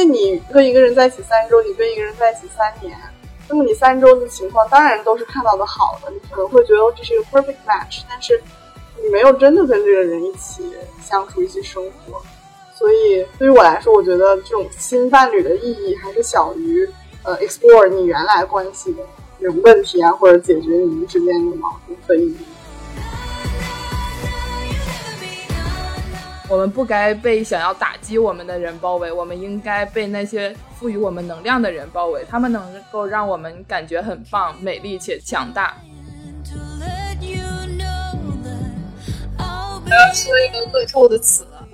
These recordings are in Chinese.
为你跟一个人在一起三周，你跟一个人在一起三年，那么你三周的情况当然都是看到的好的，你可能会觉得这是一个 perfect match，但是你没有真的跟这个人一起相处、一起生活，所以对于我来说，我觉得这种新伴侣的意义还是小于呃 explore 你原来关系的这种问题啊，或者解决你们之间的矛盾的意义。我们不该被想要打击我们的人包围，我们应该被那些赋予我们能量的人包围。他们能够让我们感觉很棒、美丽且强大。我要说一个恶臭的词了，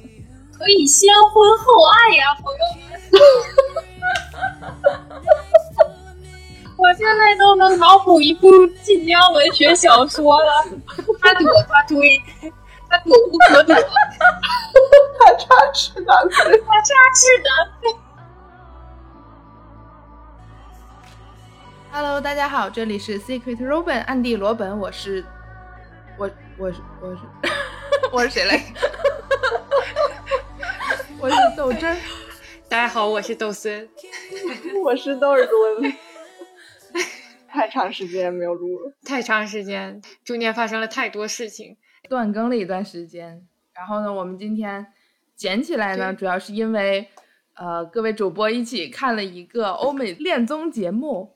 可以先婚后爱呀，朋友们。我现在都能脑补一部晋江文学小说了，他躲他追。他躲无可躲，他插翅难飞，他插翅难飞。Hello，大家好，这里是 Secret Robin 暗地罗本，我是我我是我是我是谁嘞？我是豆汁儿。大家好，我是豆孙，我是豆耳朵。太长时间没有录了，太长时间，中间发生了太多事情。断更了一段时间，然后呢，我们今天捡起来呢，主要是因为，呃，各位主播一起看了一个欧美 恋综节目，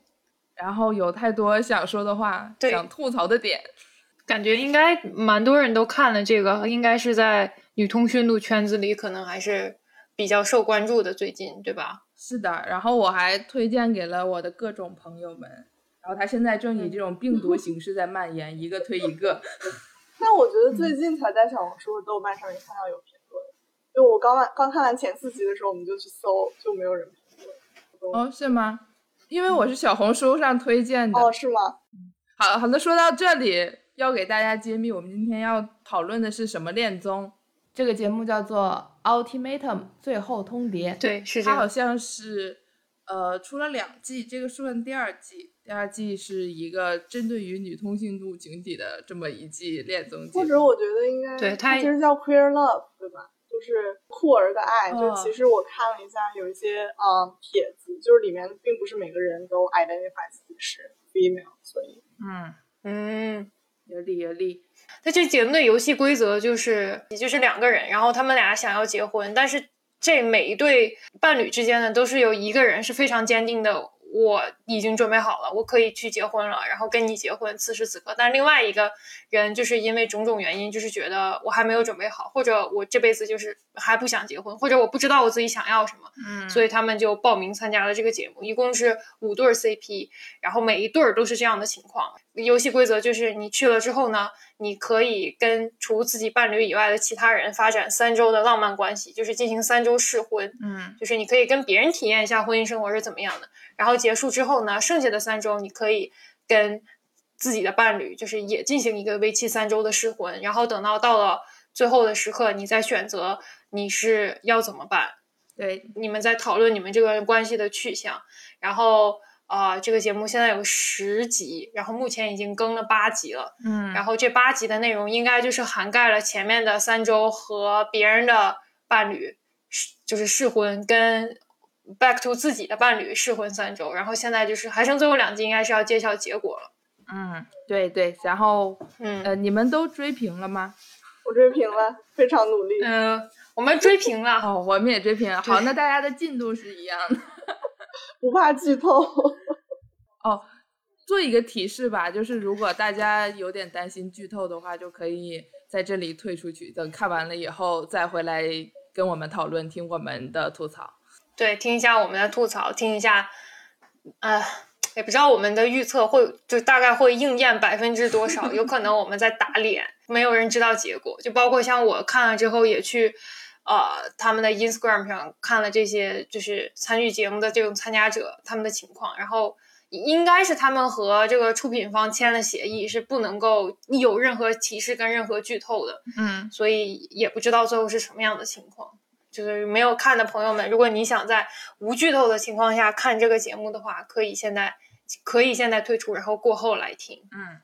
然后有太多想说的话，想吐槽的点，感觉应该蛮多人都看了这个，应该是在女通讯录圈子里可能还是比较受关注的，最近对吧？是的，然后我还推荐给了我的各种朋友们，然后他现在正以这种病毒 形式在蔓延，一个推一个。但我觉得最近才在小红书和豆瓣上面看到有评论，就我刚完刚看完前四集的时候，我们就去搜，就没有人评论。哦，是吗？因为我是小红书上推荐的。哦，是吗？好好的，说到这里，要给大家揭秘，我们今天要讨论的是什么恋综？这个节目叫做《Ultimatum》最后通牒。对，是它好像是呃出了两季，这个算第二季。第二季是一个针对于女同性度群体的这么一季恋综或者我觉得应该对它其实叫 Queer Love 对吧？就是酷儿的爱。就其实我看了一下，有一些呃帖子，就是里面并不是每个人都 identify 自己是 female，所以嗯嗯有理有理。那这节目的游戏规则就是，也就是两个人，然后他们俩想要结婚，但是这每一对伴侣之间呢，都是有一个人是非常坚定的。我已经准备好了，我可以去结婚了，然后跟你结婚。此时此刻，但另外一个人就是因为种种原因，就是觉得我还没有准备好，或者我这辈子就是还不想结婚，或者我不知道我自己想要什么，嗯，所以他们就报名参加了这个节目。一共是五对 CP，然后每一对儿都是这样的情况。游戏规则就是你去了之后呢，你可以跟除自己伴侣以外的其他人发展三周的浪漫关系，就是进行三周试婚，嗯，就是你可以跟别人体验一下婚姻生活是怎么样的。然后结束之后呢，剩下的三周你可以跟自己的伴侣，就是也进行一个为期三周的试婚。然后等到到了最后的时刻，你再选择你是要怎么办。对，你们在讨论你们这个关系的去向。然后啊，这个节目现在有十集，然后目前已经更了八集了。嗯，然后这八集的内容应该就是涵盖了前面的三周和别人的伴侣试，就是试婚跟。back to 自己的伴侣试婚三周，然后现在就是还剩最后两集，应该是要揭晓结果了。嗯，对对，然后嗯呃，你们都追平了吗？我追平了，非常努力。嗯，我们追平了。哦，我们也追平了。好，那大家的进度是一样的，不怕剧透。哦，做一个提示吧，就是如果大家有点担心剧透的话，就可以在这里退出去，等看完了以后再回来跟我们讨论，听我们的吐槽。对，听一下我们的吐槽，听一下，呃，也不知道我们的预测会就大概会应验百分之多少，有可能我们在打脸，没有人知道结果。就包括像我看了之后，也去呃他们的 Instagram 上看了这些，就是参与节目的这种参加者他们的情况，然后应该是他们和这个出品方签了协议，是不能够有任何提示跟任何剧透的。嗯，所以也不知道最后是什么样的情况。就是没有看的朋友们，如果你想在无剧透的情况下看这个节目的话，可以现在可以现在退出，然后过后来听。嗯，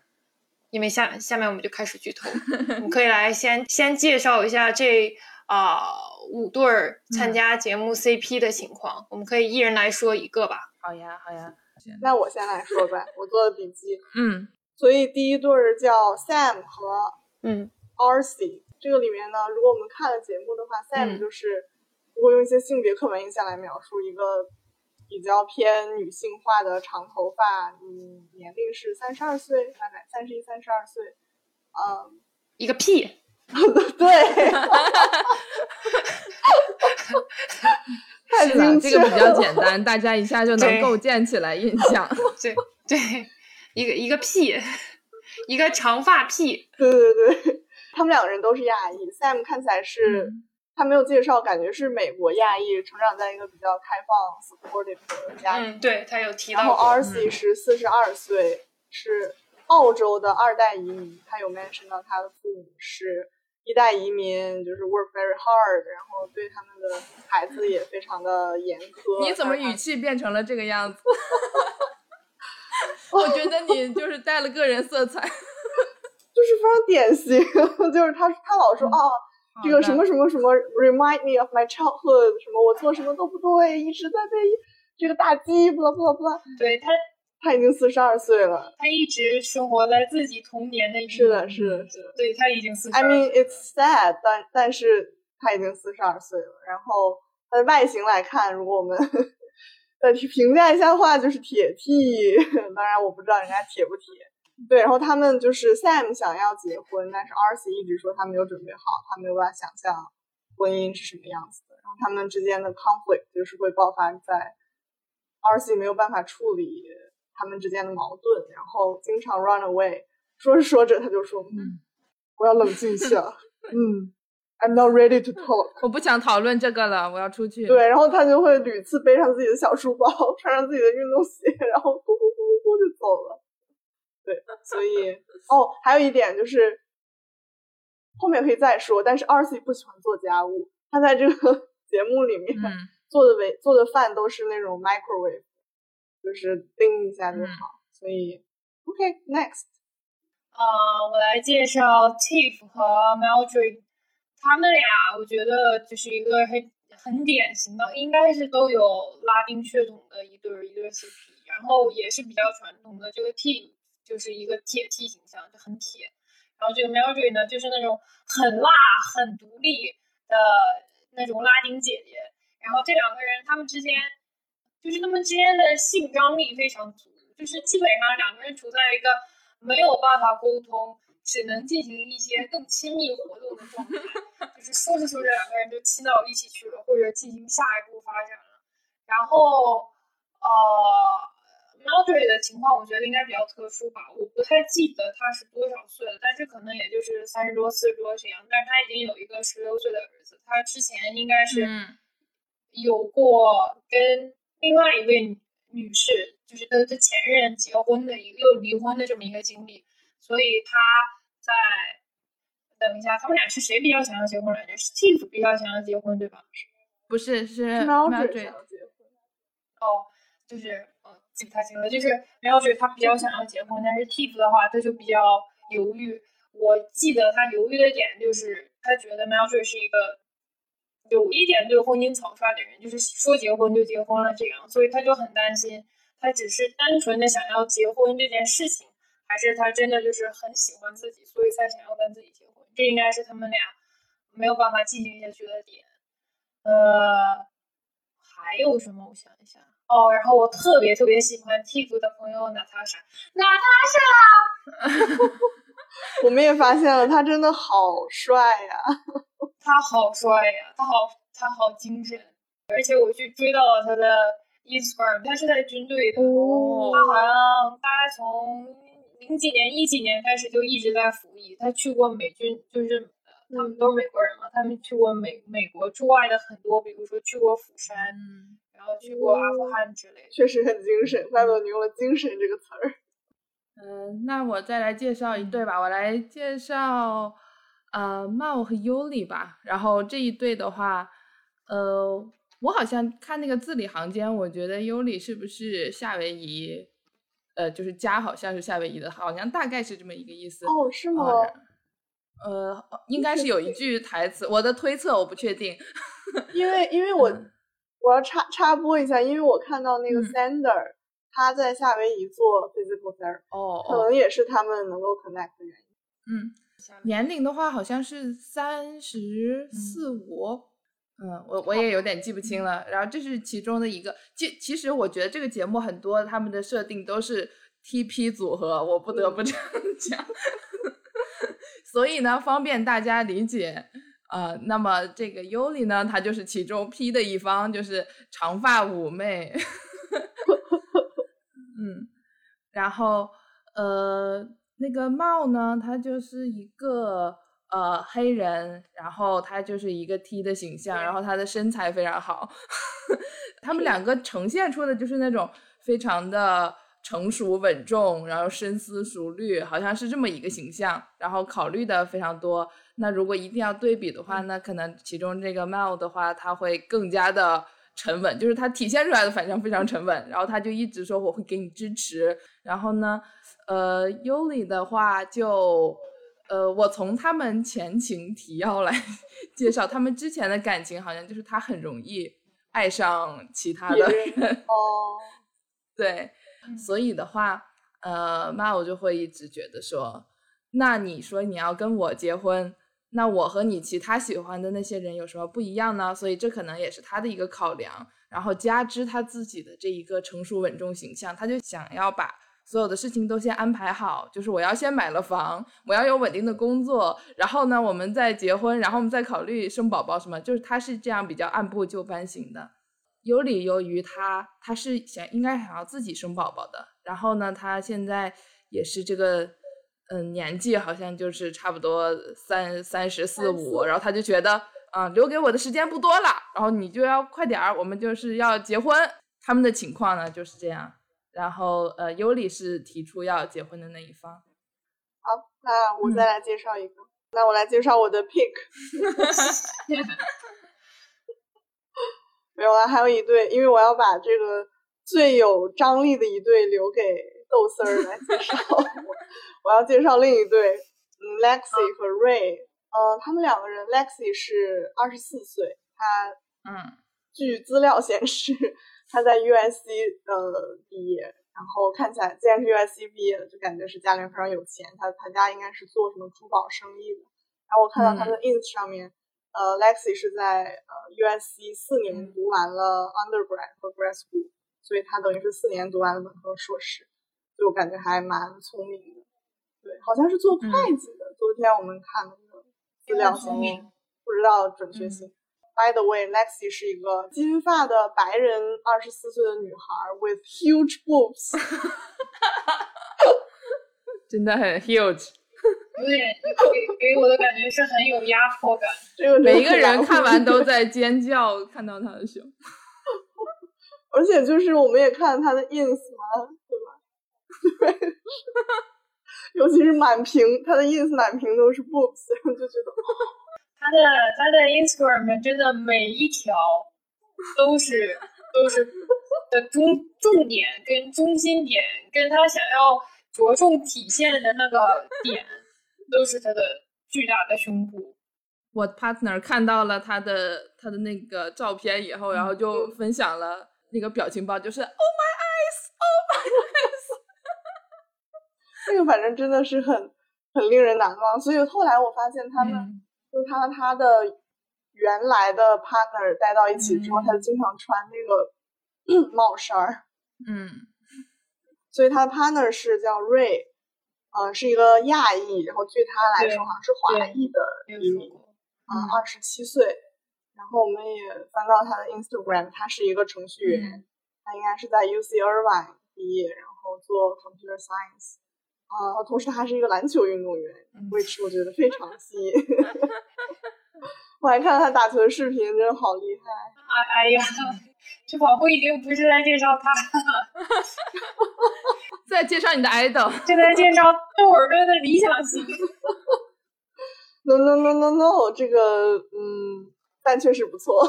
因为下下面我们就开始剧透，我们可以来先先介绍一下这啊五对儿参加节目 CP 的情况，我们可以一人来说一个吧。好呀，好呀。那我先来说吧，我做的笔记。嗯，所以第一对儿叫 Sam 和嗯 RC。这个里面呢，如果我们看了节目的话，Sam 嗯就是如果用一些性别刻板印象来描述一个比较偏女性化的长头发，嗯，年龄是三十二岁，大概三十一、三十二岁。嗯，一个屁，对，太是的，精确这个比较简单，大家一下就能构建起来印象。对对，一个一个屁，一个长发屁。对对对，他们两个人都是亚裔。Sam 看起来是、嗯他没有介绍，感觉是美国亚裔，成长在一个比较开放、supportive 的家庭。嗯，对他有提到然后。RC 是四十二岁，是澳洲的二代移民。他有 mention 到他的父母是一代移民，就是 work very hard，然后对他们的孩子也非常的严苛。你怎么语气变成了这个样子？我觉得你就是带了个人色彩。就是非常典型，就是他他老说啊。这个什么什么什么 remind me of my childhood，什么我做什么都不对，一直在被这个打击，不啦不啦不啦。对他，他已经四十二岁了。他一直生活在自己童年的是的，是的，是的。对他已经四十 I mean it's sad，但但是他已经四十二岁了。然后他的外形来看，如果我们再去评价一下的话，就是铁 T。当然我不知道人家铁不铁。对，然后他们就是 Sam 想要结婚，但是 RC 一直说他没有准备好，他没有办法想象婚姻是什么样子的。然后他们之间的 conflict 就是会爆发在 RC 没有办法处理他们之间的矛盾，然后经常 run away。说着说着他就说：“嗯，我要冷静一下。嗯，I'm not ready to talk。我不想讨论这个了，我要出去。对，然后他就会屡次背上自己的小书包，穿上自己的运动鞋，然后咕咕咕咕咕就走了。对，所以 哦，还有一点就是后面可以再说，但是 RC 不喜欢做家务，他在这个 节目里面、嗯，做的为做的饭都是那种 microwave，就是定一下就好。所以 OK next，啊、我来介绍 Tiff 和 Mildred，他们俩我觉得就是一个很很典型的，应该是都有拉丁血统的一对儿一对 CP，然后也是比较传统的。这个 Tiff 就是一个铁 T 形象，就很铁，然后这个 Mildred 呢就是那种很辣、很独立的那种拉丁姐姐。然后这两个人他们之间就是他们之间的性张力非常足，就是基本上两个人处在一个没有办法沟通，只能进行一些更亲密活动的状态，就是说着说着两个人就亲到一起去了，或者进行下一步发展了。然后，呃 m i l d r e d 的情况我觉得应该比较特殊吧，我不太记得他是多少岁了，但是可能也就是三十多、四十多这样，但是他已经有一个十六岁的儿子，他之前应该是。嗯有过跟另外一位女女士，就是跟她前任结婚的一个又离婚的这么一个经历，所以她在等一下，他们俩是谁比较想要结婚来着？是 Tiff 比较想要结婚对吧？不是是 Mildred 想要结婚，哦，就是呃记不太清了，就是 Mildred 他比较想要结婚，但是 Tiff 的话他就比较犹豫。我记得他犹豫的点就是他觉得 Mildred 是一个。有一点对婚姻草率的人，就是说结婚就结婚了这样，所以他就很担心，他只是单纯的想要结婚这件事情，还是他真的就是很喜欢自己，所以才想要跟自己结婚。这应该是他们俩没有办法进行下去的点。呃，还有什么？我想一下。哦，然后我特别特别喜欢 Tiff 的朋友娜塔莎，娜塔莎我们也发现了他真的好帅呀、他好帅呀，他好他好精神，而且我去追到了他的 Instagram，他是在军队的，哦他好像大概从零几年、一几年开始就一直在服役，他去过美军，就是呃他们都是美国人嘛，他们去过美美国驻外的很多，比如说去过釜山，嗯然后去过阿富汗之类的。确实很精神，怪不得你用了“精神”这个词儿。嗯，那我再来介绍一对吧，我来介绍呃茂和尤里吧。然后这一对的话，呃，我好像看那个字里行间，我觉得尤里是不是夏威夷？呃，就是家好像是夏威夷的，好像大概是这么一个意思。哦，是吗？呃，应该是有一句台词，我的推测我不确定。因为因为我我要插插播一下，因为我看到那个 Sander 他在夏威夷做 physical therapy，哦，可能也是他们能够 connect 的原因。嗯，年龄的话好像是三十四五。嗯，我我也有点记不清了。然后这是其中的一个，其其实我觉得这个节目很多他们的设定都是 TP 组合，我不得不这样讲。所以呢，方便大家理解，呃，那么这个 Yuli 呢，她就是其中 P 的一方，就是长发妩媚。嗯，然后呃，那个茂呢，他就是一个。呃，黑人，然后他就是一个 T 的形象，然后他的身材非常好，他们两个呈现出的就是那种非常的成熟稳重，然后深思熟虑，好像是这么一个形象，然后考虑的非常多。那如果一定要对比的话，那可能其中这个 Mel 的话，他会更加的沉稳，就是他体现出来的反正非常沉稳，然后他就一直说我会给你支持。然后呢，呃，Yuli 的话就。呃，我从他们前情提要来 介绍，他们之前的感情好像就是他很容易爱上其他的人哦，对，所以的话，呃，那我就会一直觉得说，那你说你要跟我结婚，那我和你其他喜欢的那些人有什么不一样呢？所以这可能也是他的一个考量，然后加之他自己的这一个成熟稳重形象，他就想要把。所有的事情都先安排好，就是我要先买了房，我要有稳定的工作，然后呢，我们再结婚，然后我们再考虑生宝宝什么，就是他是这样比较按部就班型的。有理由于他，他是想应该想要自己生宝宝的，然后呢，他现在也是这个，嗯，年纪好像就是差不多三三十四五，然后他就觉得，啊，留给我的时间不多了，然后你就要快点儿，我们就是要结婚。他们的情况呢就是这样。然后，呃，尤里是提出要结婚的那一方。好，那我再来介绍一个。那我来介绍我的 pick。没有了，还有一对，因为我要把这个最有张力的一对留给豆丝儿来介绍。我要介绍另一对，嗯，Lexi 和 Ray。呃，他们两个人，Lexi 是二十四岁，他，嗯，据资料显示。他在 USC 呃毕业，然后看起来既然是 USC 毕业的，就感觉是家里面非常有钱。他他家应该是做什么珠宝生意的。然后我看到他的 ins 上面，呃，Lexi 是在呃 USC 四年读完了 undergrad 和 grad school，所以他等于是四年读完了本科硕士，所以我感觉还蛮聪明的。对，好像是做会计的。昨天我们看的那个资料上面，不知道准确性。By the way, Lexi 是一个金发的白人，二十四岁的女孩，with huge boobs，真的很 huge，有点给给我的感觉是很有压迫感。这个每一个人看完都在尖叫，看到她的胸。而且就是我们也看了她的 ins 嘛，对吧？尤其是满屏，他的 ins 满屏都是 boobs，然后就觉得。他的他的 Instagram 真的每一条都是都是的中重点跟中心点，跟他想要着重体现的那个点，都是他的巨大的胸部。我 partner 看到了他的他的那个照片以后，然后就分享了那个表情包，就是 Oh my eyes，Oh my eyes。那个反正真的是很很令人难忘，所以后来我发现他们。就他和他的原来的 partner 待到一起之后，他就经常穿那个帽衫儿。嗯，所以他的 partner 是叫 Ray，呃，是一个亚裔，然后据他来说，好像是华裔的移民，啊，二十七岁。然后我们也翻到他的 Instagram，他是一个程序员，他应该是在 UC Irvine 毕业，然后做 computer science。啊，同时他还是一个篮球运动员，which 我觉得非常吸引。我还看到他打球的视频，真的好厉害！哎哎呀，这跑步已经不是在介绍他了，在介绍你的 idol，正在介绍窦尔顿的理想型。No no no no no，这个嗯，但确实不错。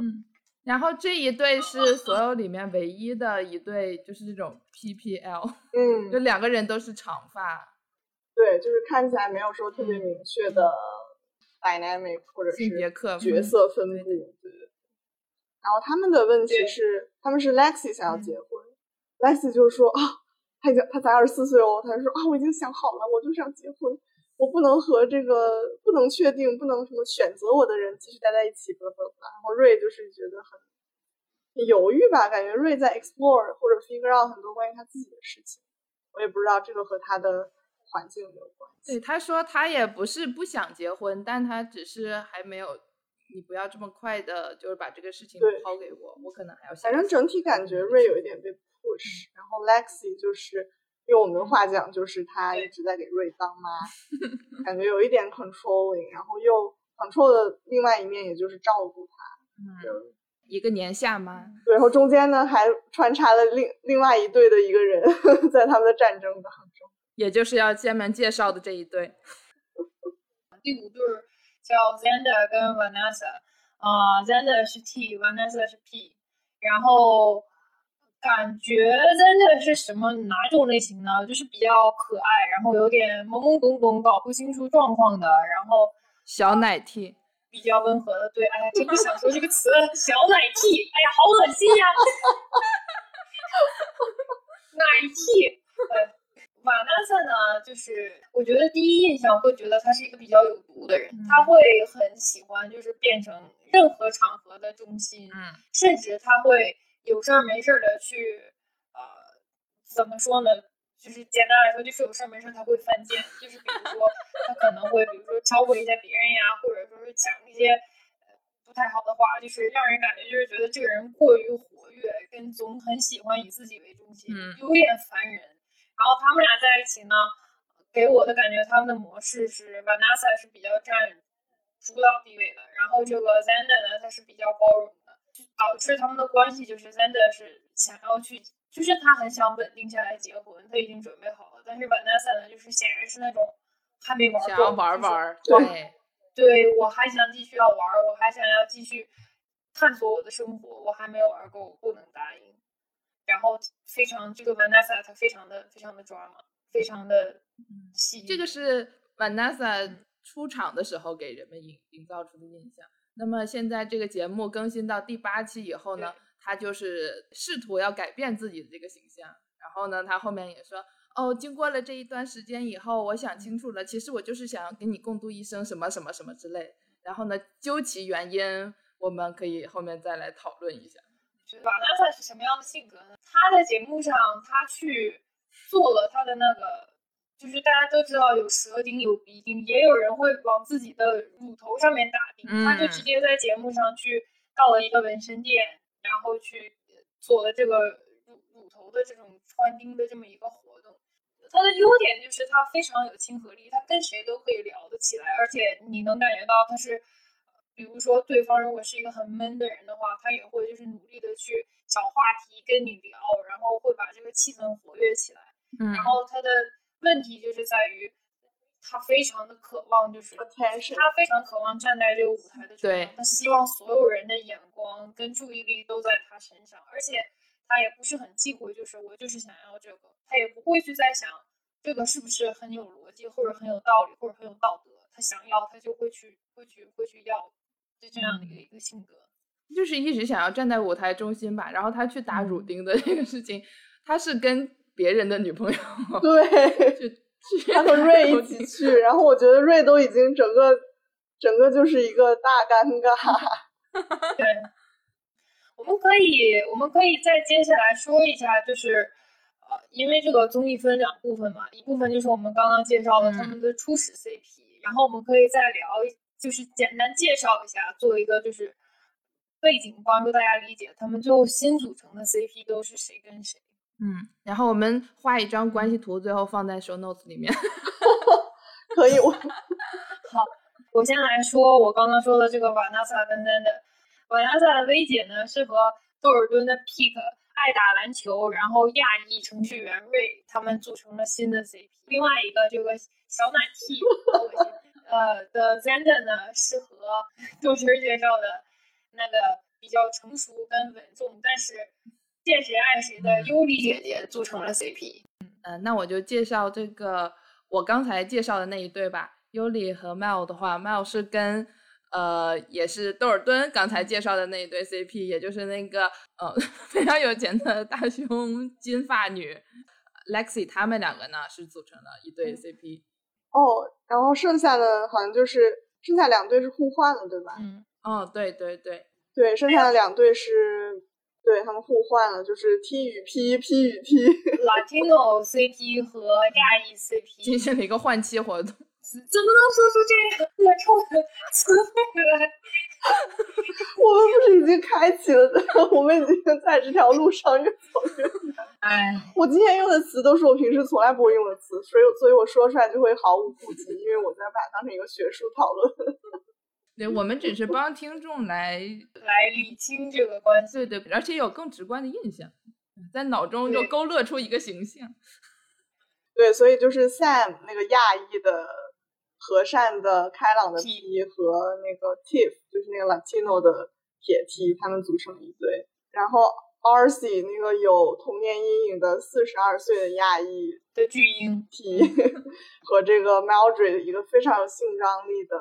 嗯。然后这一对是所有里面唯一的一对，就是这种 PPL，嗯，就两个人都是长发，对，就是看起来没有说特别明确的 dynamic 或者是性别刻角色分布，对。对。然后他们的问题是，他们是 Lexi 想要结婚、l e x i 就是说啊，他已经他才二十四岁哦，他就说啊，我已经想好了，我就是要结婚，我不能和这个不能确定、不能什么选择我的人继续待在一起，巴拉巴拉。然后瑞就是觉得很犹豫吧，感觉瑞在 explore 或者 figure out 很多关于他自己的事情，我也不知道这个和他的环境有没有关系。对，他说他也不是不想结婚，但他只是还没有，你不要这么快的，就是把这个事情抛给我，我可能还要想反正整体感觉瑞有一点被 push，然后 Lexi 就是用我们的话讲，就是他一直在给瑞当妈，感觉有一点 controlling，然后又 control 的另外一面也就是照顾他，嗯，一个年下妈，对，然后中间呢还穿插了另另外一队的一个人 在他们的战争当中。也就是要下面介绍的这一对。第五对儿叫 Zander 跟 Vanessa，啊、z a n d e r 是 T，Vanessa 是 P，然后感觉 Zander 是什么哪种类型呢？就是比较可爱，然后有点懵懵懂懂，搞不清楚状况的，然后小奶 T，比较温和的。对，哎呀，真不想说这个词，小奶 T，哎呀，好恶心呀、奶 T，呃。瓦纳萨呢，就是我觉得第一印象会觉得他是一个比较有毒的人，他会很喜欢就是变成任何场合的中心，嗯，甚至他会有事儿没事儿的去，呃，怎么说呢？就是简单来说，就是有事儿没事儿他会犯贱，就是比如说 他可能会，比如说超过一下别人呀，或者说是讲一些呃不太好的话，就是让人感觉就是觉得这个人过于活跃，跟总很喜欢以自己为中心，嗯有点烦人。然后他们俩在一起呢，给我的感觉他们的模式是 Vanessa 是比较占主导地位的，然后这个 Zander 呢，他是比较包容的，就导致他们的关系就是 Zander 是想要去，就是他很想稳定下来结婚，他已经准备好了，但是 Vanessa 呢，就是显然是那种还没玩够，想要玩就是玩，对对，我还想继续要玩，我还想要继续探索我的生活，我还没有玩够，我不能答应。然后非常这个 Vanessa 她非常的非常的抓马，非常的戏剧。这个是 Vanessa 出场的时候给人们营营造出的印象。那么现在这个节目更新到第八期以后呢，他就是试图要改变自己的这个形象。然后呢，他后面也说，哦，经过了这一段时间以后，我想清楚了，其实我就是想要跟你共度一生，什么什么什么之类。然后呢，究其原因，我们可以后面再来讨论一下。瓦拉萨是什么样的性格呢？他在节目上，他去做了他的那个，就是大家都知道有舌钉有鼻钉，也有人会往自己的乳头上面打钉，嗯他就直接在节目上去到了一个纹身店，然后去做了这个乳乳头的这种穿钉的这么一个活动。他的优点就是他非常有亲和力，他跟谁都可以聊得起来，而且你能感觉到他是。比如说，对方如果是一个很闷的人的话，他也会就是努力的去找话题跟你聊，然后会把这个气氛活跃起来。嗯然后他的问题就是在于，他非常的渴望，就是他非常渴望站在这个舞台的中对央，他希望所有人的眼光跟注意力都在他身上，而且他也不是很忌讳，就是我就是想要这个，他也不会去在想这个是不是很有逻辑，或者很有道理，或者很有道德，他想要他就会去会去会去要，就这样的一个一个性格。就是一直想要站在舞台中心吧。然后他去打乳钉的这个事情，他是跟别人的女朋友对，去去 他和瑞一起去，然后我觉得瑞都已经整个整个就是一个大尴尬。对，我们可以，我们可以再接下来说一下，就是呃，因为这个综艺分两部分嘛，一部分就是我们刚刚介绍的他们的初始 CP，、然后我们可以再聊一，就是简单介绍一下，做一个就是背景，帮助大家理解他们最后新组成的 CP 都是谁跟谁。嗯，然后我们画一张关系图，最后放在 show notes 里面。可以，我 好我先来说我刚刚说的这个瓦纳萨跟丹的，瓦纳萨的薇姐呢是和窦尔敦的 Pick 爱打篮球，然后亚裔程序员瑞他们组成了新的 CP。另外一个这个小奶 T 呃的 Zander 呢是和周群介绍的那个比较成熟跟稳重，但是见谁爱谁的优丽姐姐组成了 CP。嗯、那我就介绍这个我刚才介绍的那一对吧。尤里和 Mel 的话，Mel 是跟呃也是窦尔敦刚才介绍的那一对 CP，也就是那个呃 非常有钱的大胸金发女 Lexi，他们两个呢是组成了一对 CP。哦，然后剩下的好像就是剩下两对是互换了，对吧？嗯，哦，对对对对，剩下的两对是对他们互换了，就是 T 与 P，P 与 T。Latino CP 和亚裔 CP，进行了一个换妻活动。怎么能说出这样恶臭的词汇来？我们不是已经开启了，我们已经在这条路上越走越远。哎，我今天用的词都是我平时从来不会用的词，所以所以我说出来就会毫无顾忌，因为我在把它当成一个学术讨论。对，我们只是帮听众来，来理清这个关系。对对，而且有更直观的印象，在脑中就勾勒出一个形象。对，所以就是 Sam 那个亚裔的和善的开朗的 T 和那个 Tiff 就是那个 Latino 的铁 T，他们组成一对。然后 RC 那个有童年阴影的四十二岁的亚裔的巨婴，T 和这个 Mildred 一个非常有性张力的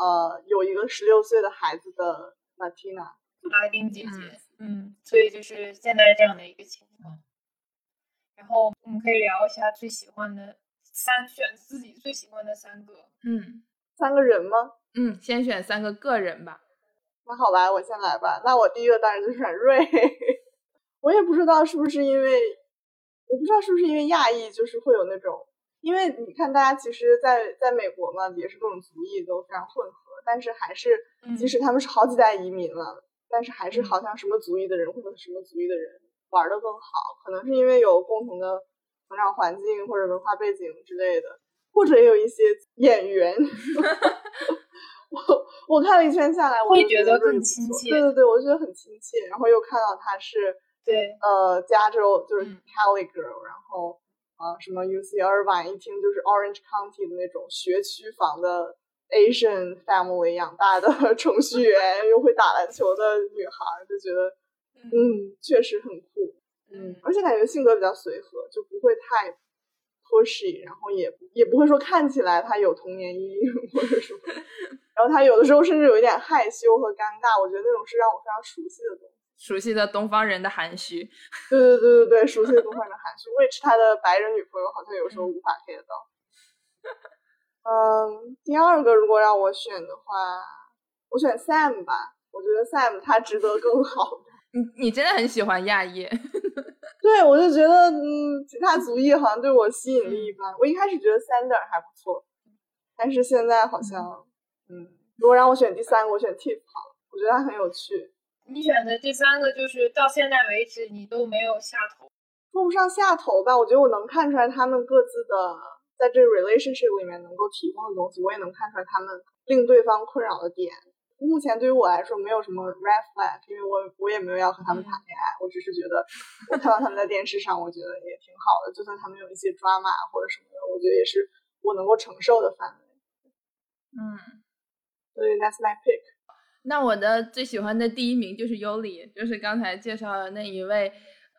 呃有一个十六岁的孩子的 Latina。拉丁姐姐，嗯，所以就是现在这样的一个情况。然后我们可以聊一下最喜欢的三，选自己最喜欢的三个。嗯三个人吗？嗯，先选三个个人吧。那好吧，我先来吧。那我第一个当然就是选瑞。我也不知道是不是因为，我不知道是不是因为亚裔，就是会有那种，因为你看大家其实在在美国嘛，也是各种族裔都非常混合，但是还是嗯即使他们是好几代移民了，但是还是嗯好像什么族裔的人或者什么族裔的人玩的更好，可能是因为有共同的成长环境或者文化背景之类的，或者也有一些演员。我我看了一圈下来，我会觉得更亲切对对对，我觉得很亲切。然后又看到他是对，呃加州，就是嗯 Cali girl，、然后啊、什么 UC Irvine，一听就是 Orange County 的那种学区房的 Asian family 养大的 程序员，又会打篮球的女孩，就觉得嗯，确实很酷。嗯而且感觉性格比较随和，就不会太 pushy，然后也也不会说看起来他有童年阴影或者什么。然后他有的时候甚至有一点害羞和尴尬，我觉得那种是让我非常熟悉的东西。熟悉的东方人的含蓄。对对对对对，熟悉的东方人的含蓄。which 他的白人女朋友好像有时候无法 get 到。嗯，第二个如果让我选的话，我选 Sam 吧。我觉得 Sam 他值得更好的。你你真的很喜欢亚裔，对，我就觉得，嗯，其他族裔好像对我吸引力一般。我一开始觉得 Sander 还不错，但是现在好像，嗯，如果让我选第三个，我选 Tiff 好了。我觉得他很有趣，你选的这三个就是到现在为止你都没有下头。说不上下头吧。我觉得我能看出来他们各自的在这个 relationship 里面能够提供的东西，我也能看出来他们令对方困扰的点。目前对于我来说没有什么 red flag，因为我我也没有要和他们谈恋爱，我只是觉得我看到他们在电视上，我觉得也挺好的，就算他们有一些 drama 或者什么的，我觉得也是我能够承受的范围。嗯，所以 that's my pick。那我的最喜欢的第一名就是尤里，就是刚才介绍的那一位，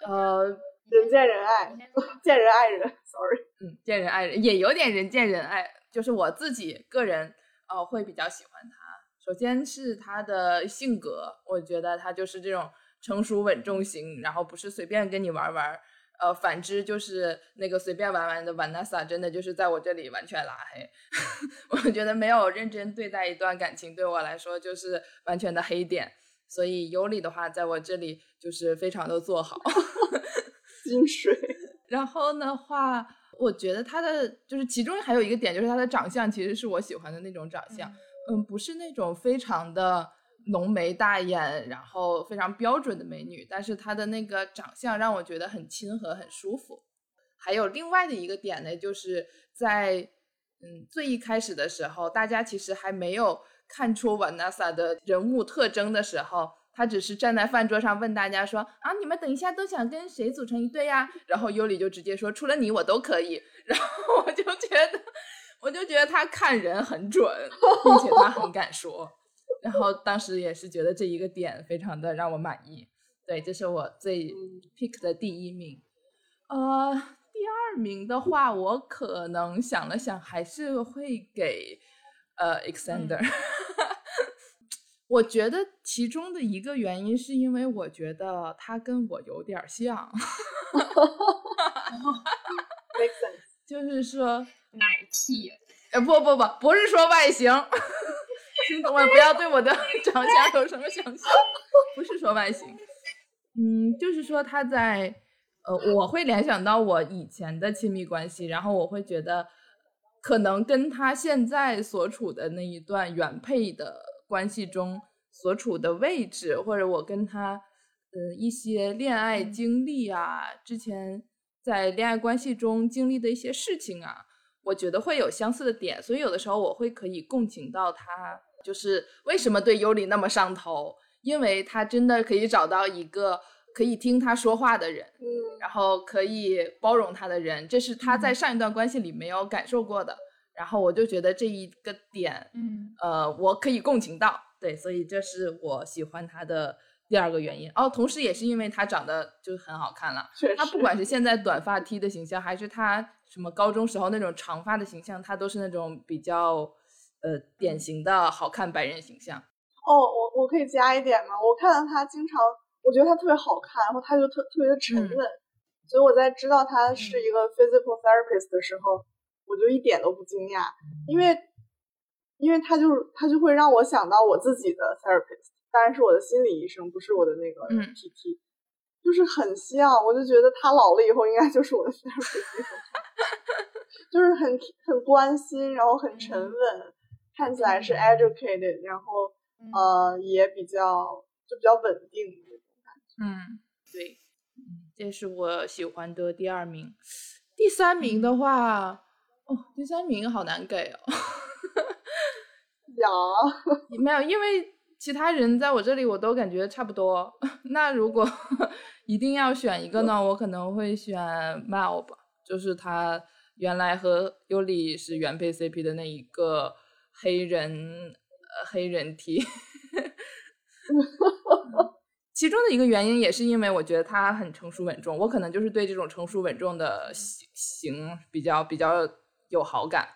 呃，人见人爱，见人爱人。Sorry，嗯，见人爱人，也有点人见人爱。就是我自己个人，呃，会比较喜欢他。首先是他的性格，我觉得他就是这种成熟稳重型，然后不是随便跟你玩玩。呃，反之就是那个随便玩玩的 Vanessa，真的就是在我这里完全拉黑。我觉得没有认真对待一段感情，对我来说就是完全的黑点。所以尤里的话，在我这里就是非常的做好。金水。然后的话，我觉得他的就是其中还有一个点，就是他的长相其实是我喜欢的那种长相，嗯，不是那种非常的浓眉大眼，然后非常标准的美女，但是她的那个长相让我觉得很亲和，很舒服。还有另外的一个点呢，就是在嗯最一开始的时候，大家其实还没有看出瓦纳萨的人物特征的时候，他只是站在饭桌上问大家说啊，你们等一下都想跟谁组成一对呀？然后尤里就直接说，除了你我都可以。然后我就觉得，我就觉得他看人很准，并且他很敢说。然后当时也是觉得这一个点非常的让我满意。对，这是我最 pick 的第一名。呃，第第二名的话，我可能想了想，还是会给呃 Exander。我觉得其中的一个原因是因为我觉得他跟我有点像，就是说奶 T，。呃，不不不，不是说外形，听懂吗？不要对我的长相有什么想象，不是说外形，嗯，就是说他在，呃，我会联想到我以前的亲密关系，然后我会觉得，可能跟他现在所处的那一段原配的关系中所处的位置，或者我跟他，呃，一些恋爱经历啊，之前在恋爱关系中经历的一些事情啊。我觉得会有相似的点，所以有的时候我会可以共情到他，就是为什么对尤里那么上头，因为他真的可以找到一个可以听他说话的人，嗯，然后可以包容他的人，这是他在上一段关系里没有感受过的。然后我就觉得这一个点，嗯，呃，我可以共情到，对，所以这是我喜欢他的第二个原因。哦，同时也是因为他长得就很好看了，他不管是现在短发 T 的形象，还是他。什么高中时候那种长发的形象，他都是那种比较呃典型的好看白人形象。哦，我我可以加一点吗？我看到他经常，我觉得他特别好看，然后他就特特别的沉稳，所以我在知道他是一个 physical therapist 的时候，我就一点都不惊讶，因为因为他就是他就会让我想到我自己的 therapist，当然是我的心理医生，不是我的那个 PT。就是很像，我就觉得他老了以后应该就是我的 therapist，就是很很关心，然后很沉稳，看起来是 educated，然后呃也比较就比较稳定的那种感觉。嗯，对，这是我喜欢的第二名。第三名的话，哦，第三名好难给哦。有，没有，因为。其他人在我这里我都感觉差不多。那如果 一定要选一个呢，我可能会选 Mal 吧，就是他原来和尤里是原配 CP 的那一个黑人呃黑人 T。其中的一个原因也是因为我觉得他很成熟稳重，我可能就是对这种成熟稳重的型型比较比较有好感。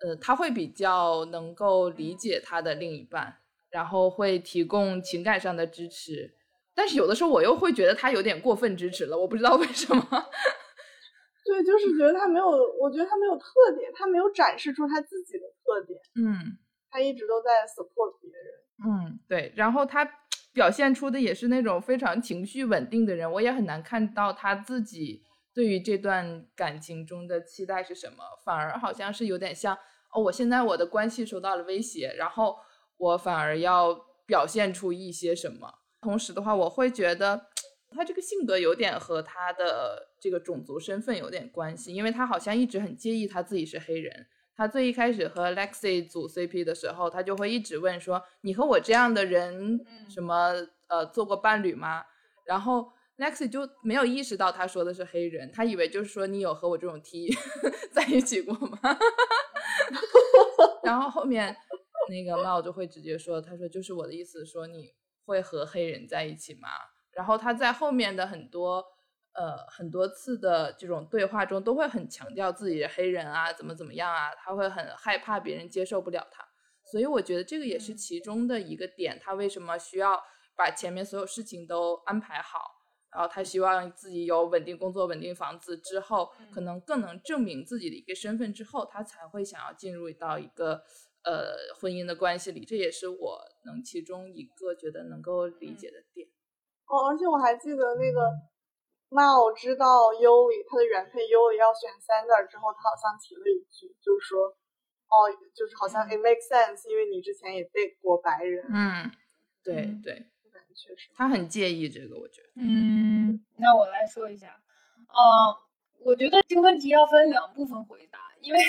呃，他会比较能够理解他的另一半。然后会提供情感上的支持，但是有的时候我又会觉得他有点过分支持了，我不知道为什么。对，就是觉得他没有，我觉得他没有特点，他没有展示出他自己的特点。嗯，他一直都在 support 别人。嗯，对。然后他表现出的也是那种非常情绪稳定的人，我也很难看到他自己对于这段感情中的期待是什么，反而好像是有点像哦，我现在我的关系受到了威胁，然后。我反而要表现出一些什么，同时的话，我会觉得他这个性格有点和他的这个种族身份有点关系，因为他好像一直很介意他自己是黑人。他最一开始和 Lexi 组 CP 的时候，他就会一直问说：“你和我这样的人什么呃做过伴侣吗？”然后 Lexi 就没有意识到他说的是黑人，他以为就是说你有和我这种 T 在一起过吗？然后后面。那个猫就会直接说：“他说就是我的意思，说你会和黑人在一起吗？”然后他在后面的很多呃很多次的这种对话中，都会很强调自己的黑人啊，怎么怎么样啊，他会很害怕别人接受不了他。所以我觉得这个也是其中的一个点，他为什么需要把前面所有事情都安排好，然后他希望自己有稳定工作、稳定房子之后，可能更能证明自己的一个身份之后，他才会想要进入到一个。呃，婚姻的关系里，这也是我能其中一个觉得能够理解的点。哦，而且我还记得那个，Mal 知道尤里他的原配尤里要选 Sander 之后，他好像提了一句，就是说，哦，就是好像 it makes sense，因为你之前也被过白人。嗯，对对，确实，他很介意这个，我觉得。嗯，那我来说一下，呃，我觉得这个问题要分两部分回答，因为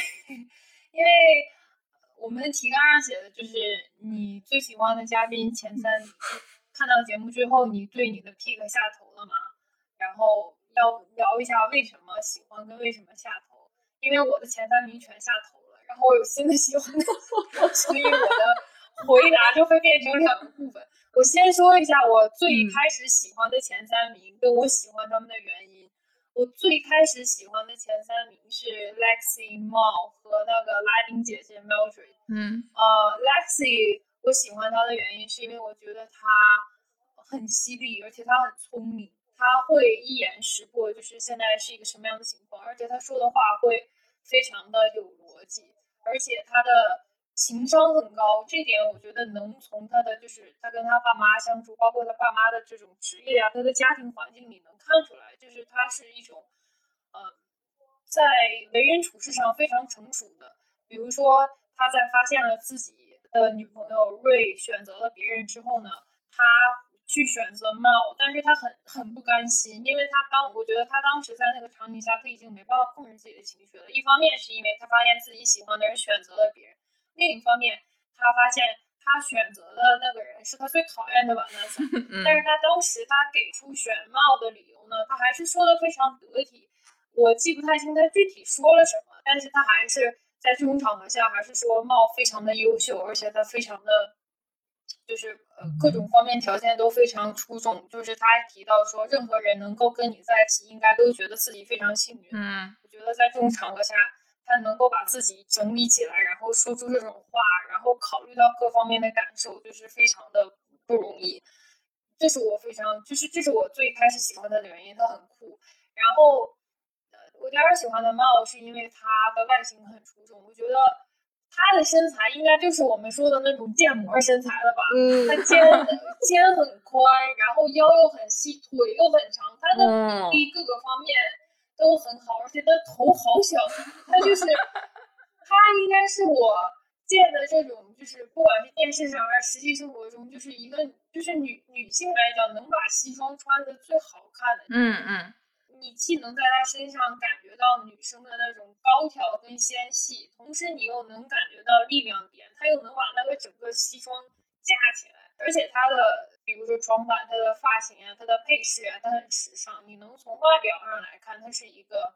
因为。我们的提纲上写的就是你最喜欢的嘉宾前三，看到节目之后，你对你的 pick 下头了吗？然后要聊一下为什么喜欢跟为什么下头，因为我的前三名全下头了，然后我有新的喜欢的，所以我的回答就会变成两个部分。我先说一下我最开始喜欢的前三名，跟我喜欢他们的原因。我最开始喜欢的前三名是 Lexi、Mao 和那个拉丁姐姐 Mildred。嗯，呃，Lexi 我喜欢他的原因是因为我觉得他很犀利，而且他很聪明，他会一眼识破就是现在是一个什么样的情况，而且他说的话会非常的有逻辑，而且他的情商很高，这点我觉得能从他的就是他跟他爸妈相处，包括他爸妈的这种职业啊，他的家庭环境里能看出来，就是他是一种呃，在为人处事上非常成熟的，比如说。他在发现了自己的女朋友瑞选择了别人之后呢，他去选择猫，但是他很很不甘心，因为他当我觉得他当时在那个场景下，他已经没办法控制自己的情绪了。一方面是因为他发现自己喜欢的人选择了别人，另一方面他发现他选择的那个人是他最讨厌的晚安伞。但是他当时他给出选猫的理由呢，他还是说的非常得体，我记不太清他具体说了什么，但是他还是。在这种场合下，还是说茂非常的优秀，而且他非常的，就是呃各种方面条件都非常出众。就是他还提到说，任何人能够跟你在一起，应该都觉得自己非常幸运。嗯，我觉得在这种场合下，他能够把自己整理起来，然后说出这种话，然后考虑到各方面的感受，就是非常的不容易。这是我非常，就是这是我最开始喜欢他的原因，他很酷。然后。我第二喜欢的猫是因为它的外形很出众，我觉得它的身材应该就是我们说的那种建模身材了吧？嗯，它 肩肩很宽，然后腰又很细，腿又很长，它的比例各个方面都很好，而且它头好小，它就是它应该是我见的这种，就是不管是电视上还是实际生活中，就是一个就是女女性来讲能把西装穿的最好看的。嗯嗯。你既能在他身上感觉到女生的那种高挑跟纤细，同时你又能感觉到力量点，他又能把那个整个西装架起来，而且他的比如说装扮、他的发型啊、他的配饰啊，他很时尚。你能从外表上来看，他是一个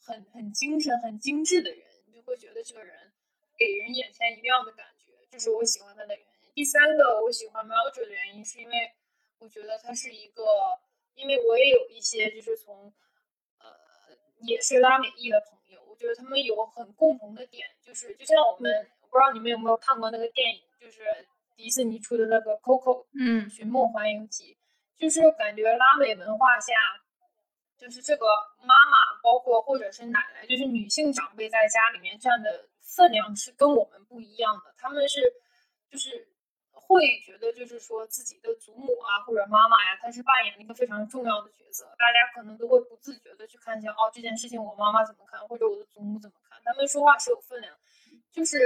很很精神、很精致的人，你就会觉得这个人给人眼前一亮的感觉，这是我喜欢他的原因。第三个我喜欢 m e l d r 的原因，是因为我觉得他是一个。因为我也有一些就是从，呃，也是拉美裔的朋友，我觉得他们有很共同的点，就是就像我们，不知道你们有没有看过那个电影，就是迪士尼出的那个《Coco》，嗯，《寻梦环游记》，就是感觉拉美文化下，就是这个妈妈，包括或者是奶奶，就是女性长辈在家里面占的分量是跟我们不一样的，他们是就是。会觉得就是说自己的祖母啊或者妈妈呀，她是扮演一个非常重要的角色，大家可能都会不自觉的去看一下哦这件事情我妈妈怎么看，或者我的祖母怎么看，他们说话是有分量。就是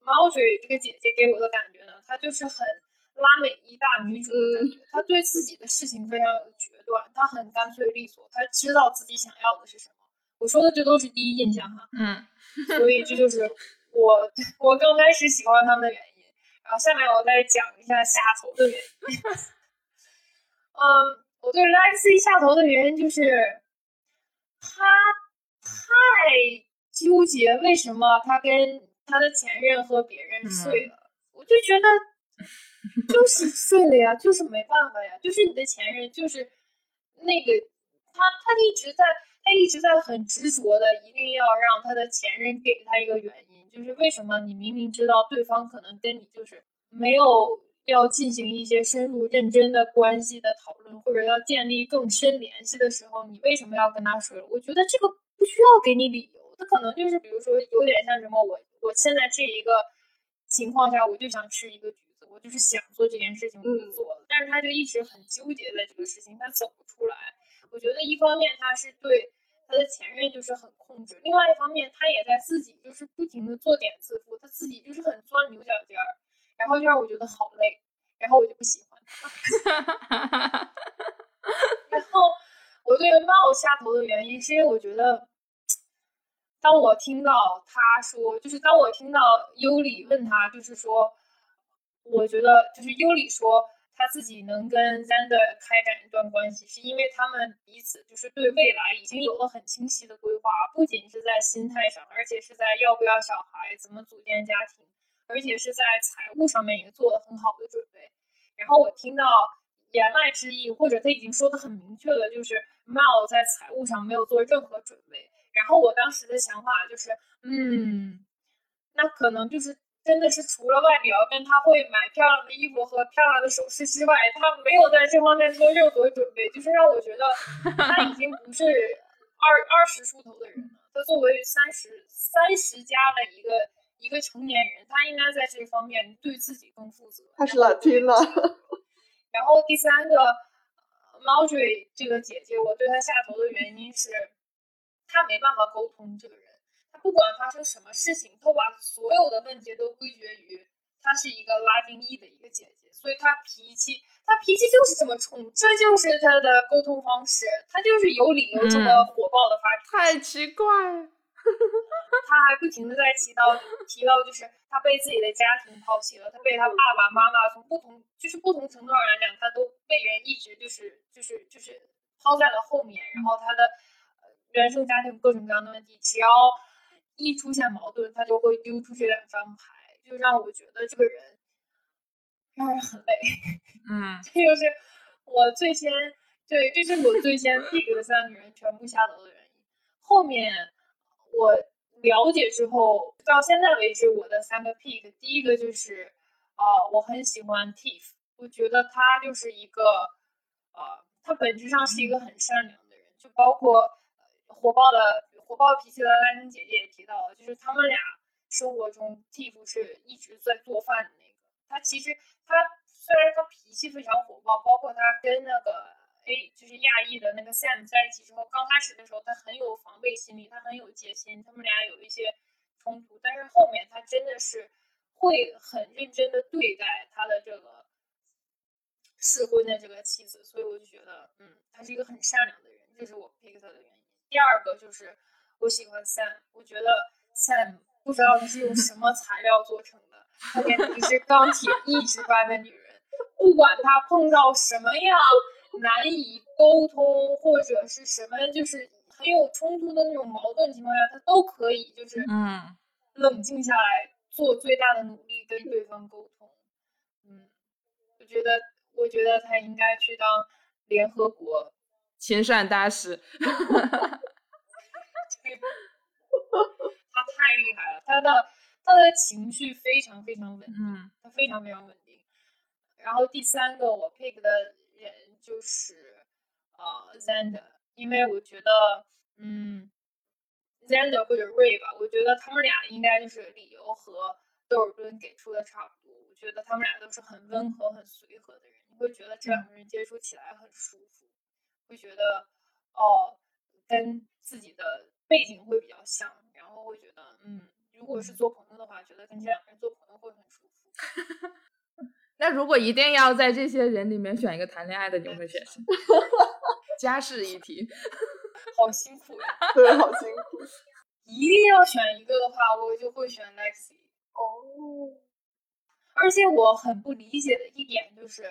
毛嘴这个姐姐给我的感觉呢，她就是很拉美一大女主的感觉，她对自己的事情非常有决断，她很干脆利索，她知道自己想要的是什么。我说的这都是第一印象哈，嗯，所以这就是我 我刚开始喜欢他们的原因。然后下面我再讲一下下头的原因。嗯，我对 Lexi 下头的原因就是他太纠结，为什么他跟他的前任和别人睡了？我就觉得就是睡了呀，就是没办法呀，就是你的前任，就是那个他，他一直在，他一直在很执着的，一定要让他的前任给他一个原因。就是为什么你明明知道对方可能跟你就是没有要进行一些深入认真的关系的讨论，或者要建立更深联系的时候，你为什么要跟他说？我觉得这个不需要给你理由，他可能就是比如说有点像什么，我我现在这一个情况下，我就想吃一个橘子，我就是想做这件事情，我就做了，但是他就一直很纠结在这个事情，他走不出来。我觉得一方面他是对。他的前任就是很控制，另外一方面，他也在自己就是不停的做点自负，他自己就是很钻牛角尖儿，然后就让我觉得好累，然后我就不喜欢他。然后我对猫下头的原因，是因为我觉得，当我听到他说，就是当我听到尤里问他，就是说，我觉得就是尤里说。他自己能跟 Zander 开展一段关系，是因为他们彼此就是对未来已经有了很清晰的规划，不仅是在心态上，而且是在要不要小孩、怎么组建家庭，而且是在财务上面也做了很好的准备。然后我听到言外之意，或者他已经说的很明确了，就是 Mal 在财务上没有做任何准备。然后我当时的想法就是，嗯，那可能就是真的是除了外表跟他会买漂亮的衣服和漂亮的首饰之外，他没有在这方面做任何准备，就是让我觉得他已经不是二二十出头的人了。他作为三十三十加的一个一个成年人，他应该在这方面对自己更负责。他是老听了。然后第三个，Marjorie 这个姐姐，我对她下头的原因是，她没办法沟通。这个人，她不管发生什么事情，都把所有的问题都归结于她是一个拉丁裔的一个姐姐，所以她脾气，她脾气就是这么冲，这就是她的沟通方式，她就是有理由这么火爆的发。太奇怪了。他还不停的在提到提到，就是他被自己的家庭抛弃了，他被他爸爸妈妈从不同就是不同程度上来讲，他都被人一直就是就是就是抛在了后面。然后他的原生家庭各种各样的问题，只要一出现矛盾，他就会丢出去两张牌，就让我觉得这个人让人很累。嗯，这就是我最先对，这是我最先 pick 的三个人全部下楼的原因。后面。我了解之后，到现在为止，我的三个 pick，第一个就是，呃，我很喜欢 Tiff，我觉得他就是一个，呃，他本质上是一个很善良的人，就包括火爆的火爆脾气的拉丁姐姐也提到了，就是他们俩生活中 Tiff 是一直在做饭的那个，他其实他虽然他脾气非常火爆，包括他跟那个。A 就是亚裔的那个 Sam 在一起之后，刚开始的时候他很有防备心理，他很有戒心，他们俩有一些冲突。但是后面他真的是会很认真的对待他的这个适婚的这个妻子，所以我就觉得，嗯，他是一个很善良的人，这是我 pick 他的原因。第二个就是我喜欢 Sam，我觉得 Sam 不知道他是用什么材料做成的，她简直是钢铁意志般的女人，不管她碰到什么样。难以沟通或者是什么，就是很有冲突的那种矛盾情况下，她都可以就是嗯冷静下来，做最大的努力跟对方沟通。嗯，我觉得我觉得他应该去当联合国亲善大使。他太厉害了，他的他的情绪非常非常稳定，他非常非常稳定。然后第三个我 pick 的人。就是呃，Zander，因为我觉得，嗯，Zander 或者 Ray 吧，我觉得他们俩应该就是理由和窦尔敦给出的差不多。我觉得他们俩都是很温和、很随和的人，你会觉得这两个人接触起来很舒服，会觉得哦，跟自己的背景会比较像，然后会觉得，嗯，如果是做朋友的话，觉得跟这两个人做朋友会很舒服。那如果一定要在这些人里面选一个谈恋爱的，你会选谁？家事一题，好辛苦呀！对，好辛苦。一定要选一个的话，我就会选 Lexi。哦。而且我很不理解的一点就是，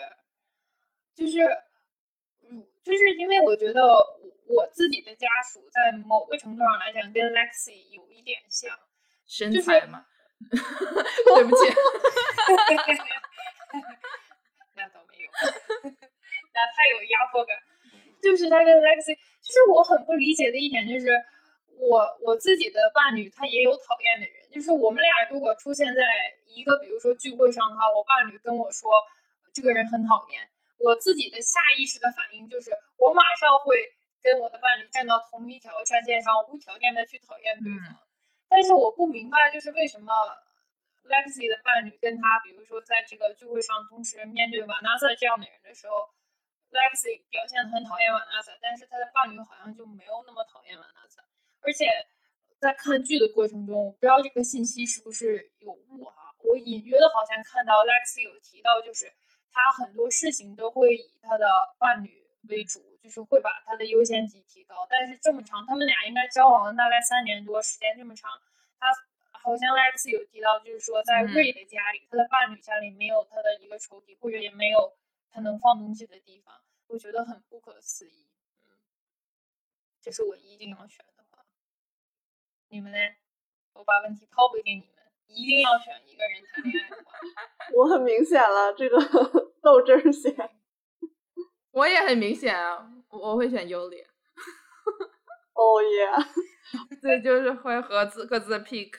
就是，嗯，就是因为我觉得我自己的家属在某个程度上来讲跟 Lexi 有一点像，身材嘛。对不起。那倒没有，那太有压迫感。就是他跟 Lexi，就是我很不理解的一点，就是我我自己的伴侣他也有讨厌的人。就是我们俩如果出现在一个比如说聚会上的话，我伴侣跟我说这个人很讨厌，我自己的下意识的反应就是我马上会跟我的伴侣站到同一条战线上，无条件的去讨厌对方。但是我不明白，就是为什么。Lexi 的伴侣跟他，比如说在这个聚会上同时面对瓦纳萨这样的人的时候，Lexi 表现的很讨厌瓦纳萨，但是他的伴侣好像就没有那么讨厌瓦纳萨。而且在看剧的过程中，我不知道这个信息是不是有误哈，我隐约的好像看到 Lexi 有提到，就是他很多事情都会以他的伴侣为主，就是会把他的优先级提高。但是这么长，他们俩应该交往了大概三年多，时间这么长，他。好像 Lex 有提到，就是说在瑞的家里，他的伴侣家里没有他的一个抽屉，或者也没有他能放东西的地方，我觉得很不可思议。嗯，这是我一定要选的话，你们呢？我把问题抛回给你们，一定要选一个人谈恋爱的话，我很明显了，这个豆汁儿选。我也很明显啊，我会选尤里。哦耶！对，就是会和自各自的 pick。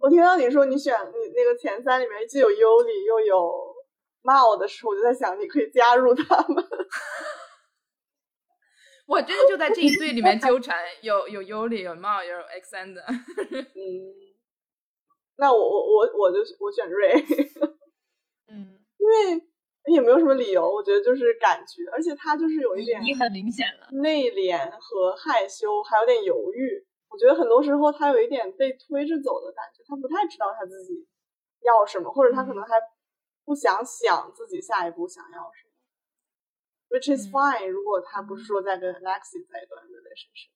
我听到你说你选你那个前三里面既有尤里又有 Mao 的时候，我就在想你可以加入他们。我真的就在这一队里面纠缠，有有尤里，有 Mao，有 Xander。嗯，那我我我我就我选瑞。嗯，因为也没有什么理由，我觉得就是感觉，而且他就是有一点你很明显了内敛和害羞，还有点犹豫。我觉得很多时候他有一点被推着走的感觉，他不太知道他自己要什么，或者他可能还不想想自己下一步想要什么。Which is fine，如果他不是说在跟 Lexi 在一段 relationship，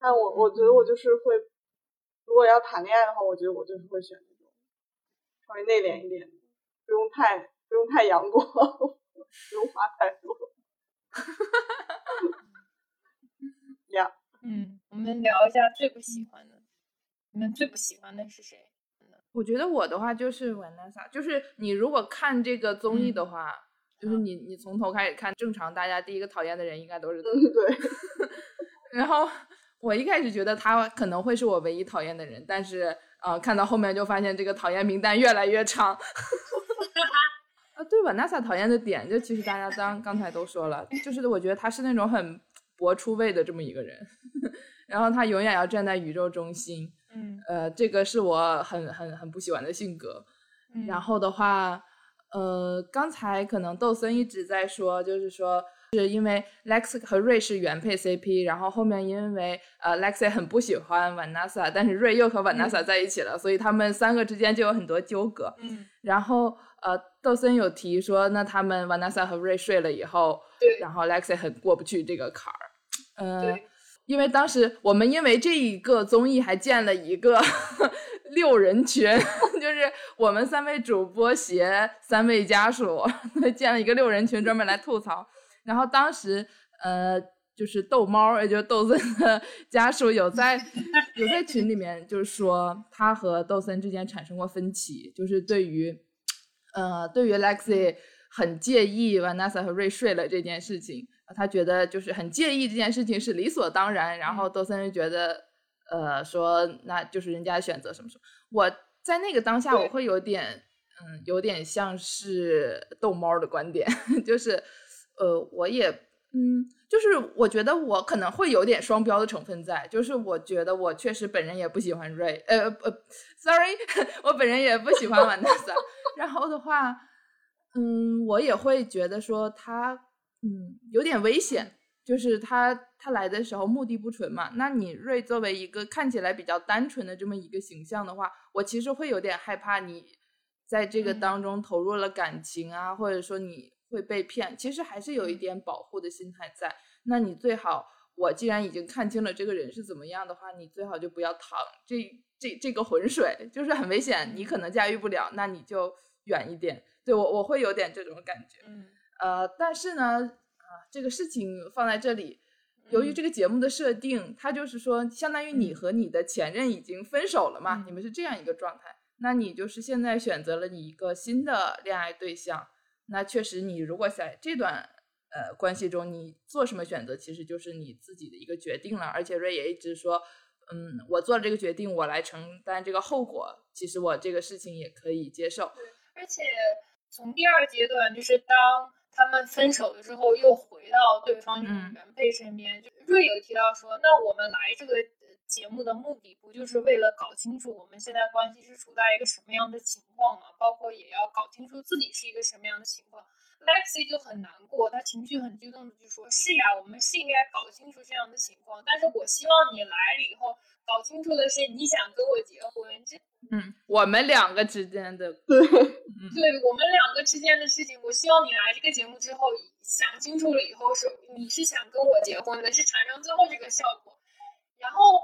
但我我觉得我就是会，如果要谈恋爱的话，我觉得我就是会选那种稍微内敛一点的。不用太不用太阳光，不用花太多。呀，嗯，我们聊一下最不喜欢的。你们最不喜欢的是谁？我觉得我的话就是 Vanessa，就是你如果看这个综艺的话，就是你你从头开始看，正常大家第一个讨厌的人应该都是嗯对。然后我一开始觉得他可能会是我唯一讨厌的人，但是呃，看到后面就发现这个讨厌名单越来越长。啊，对吧？NASA 讨厌的点，就其实大家刚刚才都说了，就是我觉得他是那种很博出位的这么一个人，然后他永远要站在宇宙中心，嗯，呃，这个是我很很很不喜欢的性格。嗯然后的话，呃，刚才可能豆森一直在说，就是说是因为 Lex 和瑞是原配 CP，然后后面因为呃 Lexi 很不喜欢 Vanessa，但是瑞又和 Vanessa 在一起了，所以他们三个之间就有很多纠葛。嗯，然后呃，豆森有提说，那他们 Vanessa 和瑞睡了以后，对，然后 Lexi 很过不去这个坎儿，呃，因为当时我们因为这一个综艺还建了一个 六人群，就是我们三位主播携三位家属 建了一个六人群，专门来吐槽。然后当时呃，就是豆猫，也就是豆森的家属有在有在群里面，就是说他和豆森之间产生过分歧，就是对于呃对于 Lexi 很介意 Vanessa 和瑞睡了这件事情。他觉得就是很介意这件事情是理所当然，然后豆森就觉得，呃，说那就是人家选择什么什么。我在那个当下，我会有点，嗯，有点像是逗猫的观点，就是，呃，我也，嗯，就是我觉得我可能会有点双标的成分在，就是我觉得我确实本人也不喜欢瑞，呃呃，sorry，我本人也不喜欢瓦纳萨，然后的话，嗯，我也会觉得说他。嗯，有点危险，就是他他来的时候目的不纯嘛。那你瑞作为一个看起来比较单纯的这么一个形象的话，我其实会有点害怕你在这个当中投入了感情啊，或者说你会被骗，其实还是有一点保护的心态在。那你最好，我既然已经看清了这个人是怎么样的话，你最好就不要淌这这这个浑水，就是很危险，你可能驾驭不了，那你就远一点。对我我会有点这种感觉。嗯。呃，但是呢，啊，这个事情放在这里，由于这个节目的设定，它就是说，相当于你和你的前任已经分手了嘛，你们是这样一个状态，那你就是现在选择了你一个新的恋爱对象，那确实，你如果在这段呃关系中，你做什么选择，其实就是你自己的一个决定了。而且瑞也一直说，嗯，我做了这个决定，我来承担这个后果，其实我这个事情也可以接受。而且从第二阶段，就是当。他们分手了之后，又回到对方原配身边。就瑞有提到说，那我们来这个节目的目的，不就是为了搞清楚我们现在关系是处在一个什么样的情况吗？包括也要搞清楚自己是一个什么样的情况。Lexi 就很难过，他情绪很激动的就说：“是呀，我们是应该搞清楚这样的情况，但是我希望你来了以后，搞清楚的是你想跟我结婚。”这，嗯，我们两个之间的，对，对我们两个之间的事情，我希望你来这个节目之后想清楚了以后，是你是想跟我结婚的，是产生最后这个效果。然后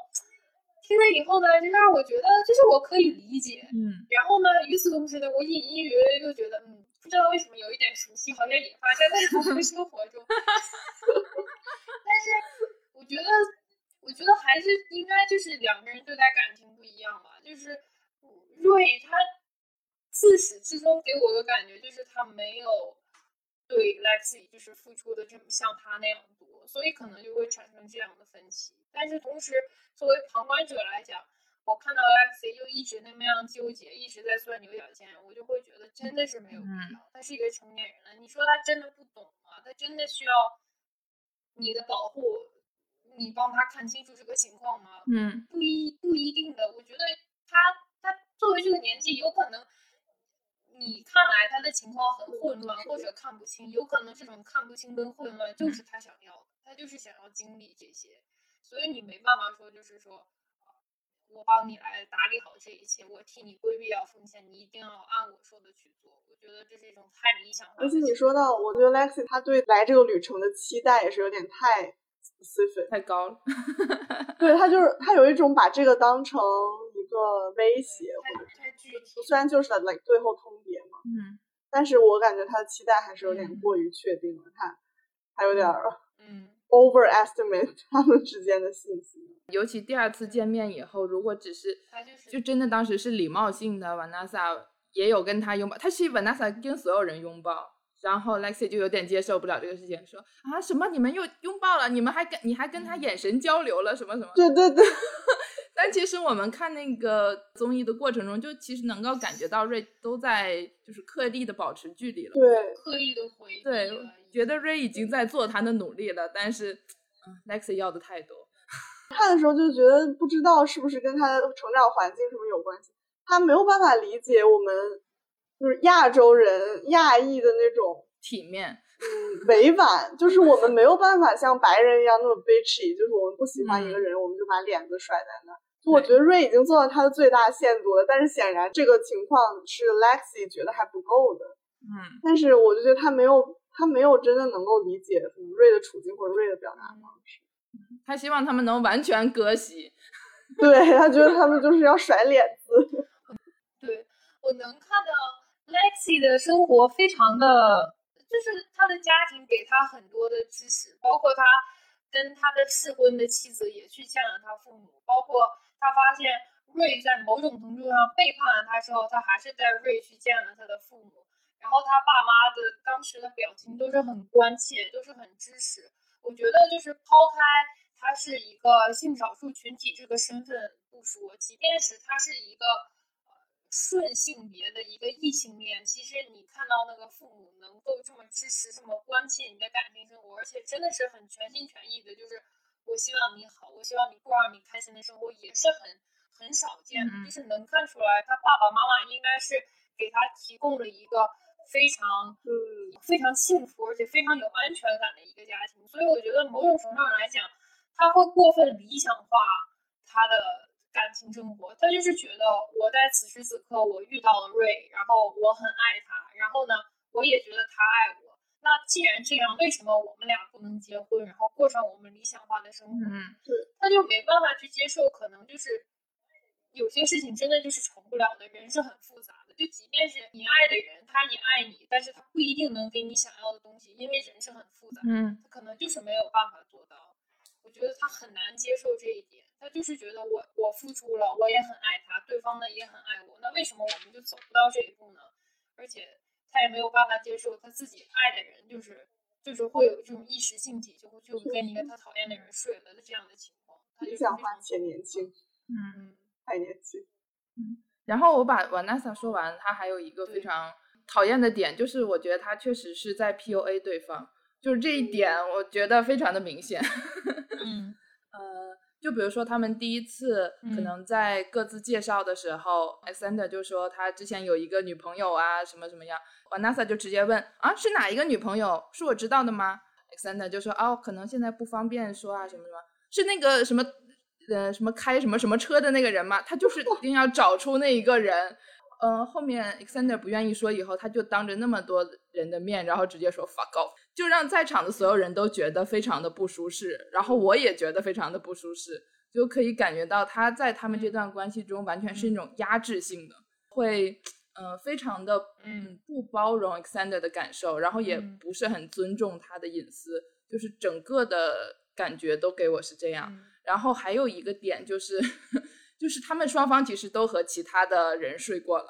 听了以后呢，就让我觉得，就是我可以理解，嗯，然后呢，与此同时呢，我隐隐约约又觉得，嗯。不知道为什么有一点熟悉，好像也发生在我们生活中。但是我觉得，我觉得还是应该就是两个人对待感情不一样吧。就是瑞他自始至终给我的感觉就是他没有对 Lexi 就是付出的这么像他那样多，所以可能就会产生这样的分歧。但是同时，作为旁观者来讲，我看到 Lexi 就一直那么样纠结，一直在钻牛角尖，我就会觉得真的是没有必要。他是一个成年人了，你说他真的不懂吗？他真的需要你的保护，你帮他看清楚这个情况吗？嗯，不一不一定的。我觉得他他作为这个年纪，有可能你看来他的情况很混乱或者看不清，有可能这种看不清跟混乱就是他想要的，他就是想要经历这些，所以你没办法说就是说。我帮你来打理好这一切，我替你规避掉风险，你一定要按我说的去做。我觉得这是一种太理想化。而且你说到，我觉得 Lexi 他对来这个旅程的期待也是有点太 specific，太高了。对他就是他有一种把这个当成一个威胁，或者太具体。虽然就是 like 最后通牒嘛，嗯，但是我感觉他的期待还是有点过于确定了，他还有点嗯。overestimate 他们之间的信息，尤其第二次见面以后，如果只是就真的当时是礼貌性的，Vanessa 也有跟他拥抱，他是 Vanessa 跟所有人拥抱，然后 Lexi 就有点接受不了这个事情，说啊什么你们又拥抱了，你们还跟你还跟他眼神交流了什么什么？对对对。但其实我们看那个综艺的过程中，就其实能够感觉到瑞都在就是刻意的保持距离了，对，刻意的回对，觉得瑞已经在做他的努力了，但是，Lexi 要的太多。看的时候就觉得不知道是不是跟他的成长环境什么有关系，他没有办法理解我们就是亚洲人亚裔的那种体面，嗯，委婉，就是我们没有办法像白人一样那么 bitchy，就是我们不喜欢一个人，我们就把脸子甩在那。我觉得瑞已经做到他的最大限度了，但是显然这个情况是 Lexi 觉得还不够的。嗯，但是我就觉得他没有，他没有真的能够理解瑞的处境或者瑞的表达方式。他希望他们能完全割席，对他觉得他们就是要甩脸子。对我能看到 Lexi 的生活非常的，就是他的家庭给他很多的支持，包括他跟他的适婚的妻子也去见了他父母，包括。他发现瑞在某种程度上背叛了他之后，他还是带瑞去见了他的父母。然后他爸妈的当时的表情都是很关切，都是很支持。我觉得就是抛开他是一个性少数群体这个身份不说，即便是他是一个顺性别的一个异性恋，其实你看到那个父母能够这么支持、这么关切你的感情生活，而且真的是很全心全意的，就是。我希望你好，我希望你过上你开心的生活，也是很很少见的。就是能看出来，他爸爸妈妈应该是给他提供了一个非常嗯非常幸福而且非常有安全感的一个家庭。所以我觉得某种程度上来讲，他会过分理想化他的感情生活。他就是觉得我在此时此刻我遇到了瑞，然后我很爱他，然后呢，我也觉得他爱我。那既然这样，为什么我们俩不能结婚，然后过上我们理想化的生活？嗯，对，他就没办法去接受，可能就是有些事情真的就是成不了的。人是很复杂的，就即便是你爱的人，他也爱你，但是他不一定能给你想要的东西，因为人是很复杂。嗯，他可能就是没有办法做到。我觉得他很难接受这一点，他就是觉得我我付出了，我也很爱他，对方呢也很爱我，那为什么我们就走不到这一步呢？而且。他也没有办法接受他自己爱的人，就是就是会有这种一时兴起，就会就跟一个他讨厌的人睡了的这样的情况。理想化且年轻，嗯，太年轻。嗯，然后我把 Vanessa 说完，他还有一个非常讨厌的点，就是我觉得他确实是在 PUA 对方，就是这一点我觉得非常的明显。嗯，呃。就比如说，他们第一次可能在各自介绍的时候，Alexander 就说他之前有一个女朋友啊，什么什么样。Vanessa 就直接问啊，是哪一个女朋友？是我知道的吗？Alexander 就说哦，可能现在不方便说啊，什么什么，是那个什么，呃，什么开什么什么车的那个人嘛？他就是一定要找出那一个人。嗯，后面 Alexander 不愿意说，以后他就当着那么多人的面，然后直接说 fuck off，就让在场的所有人都觉得非常的不舒适，然后我也觉得非常的不舒适，就可以感觉到他在他们这段关系中完全是一种压制性的，会嗯非常的嗯不包容 Alexander 的感受，然后也不是很尊重他的隐私，就是整个的感觉都给我是这样。然后还有一个点就是。就是他们双方其实都和其他的人睡过了，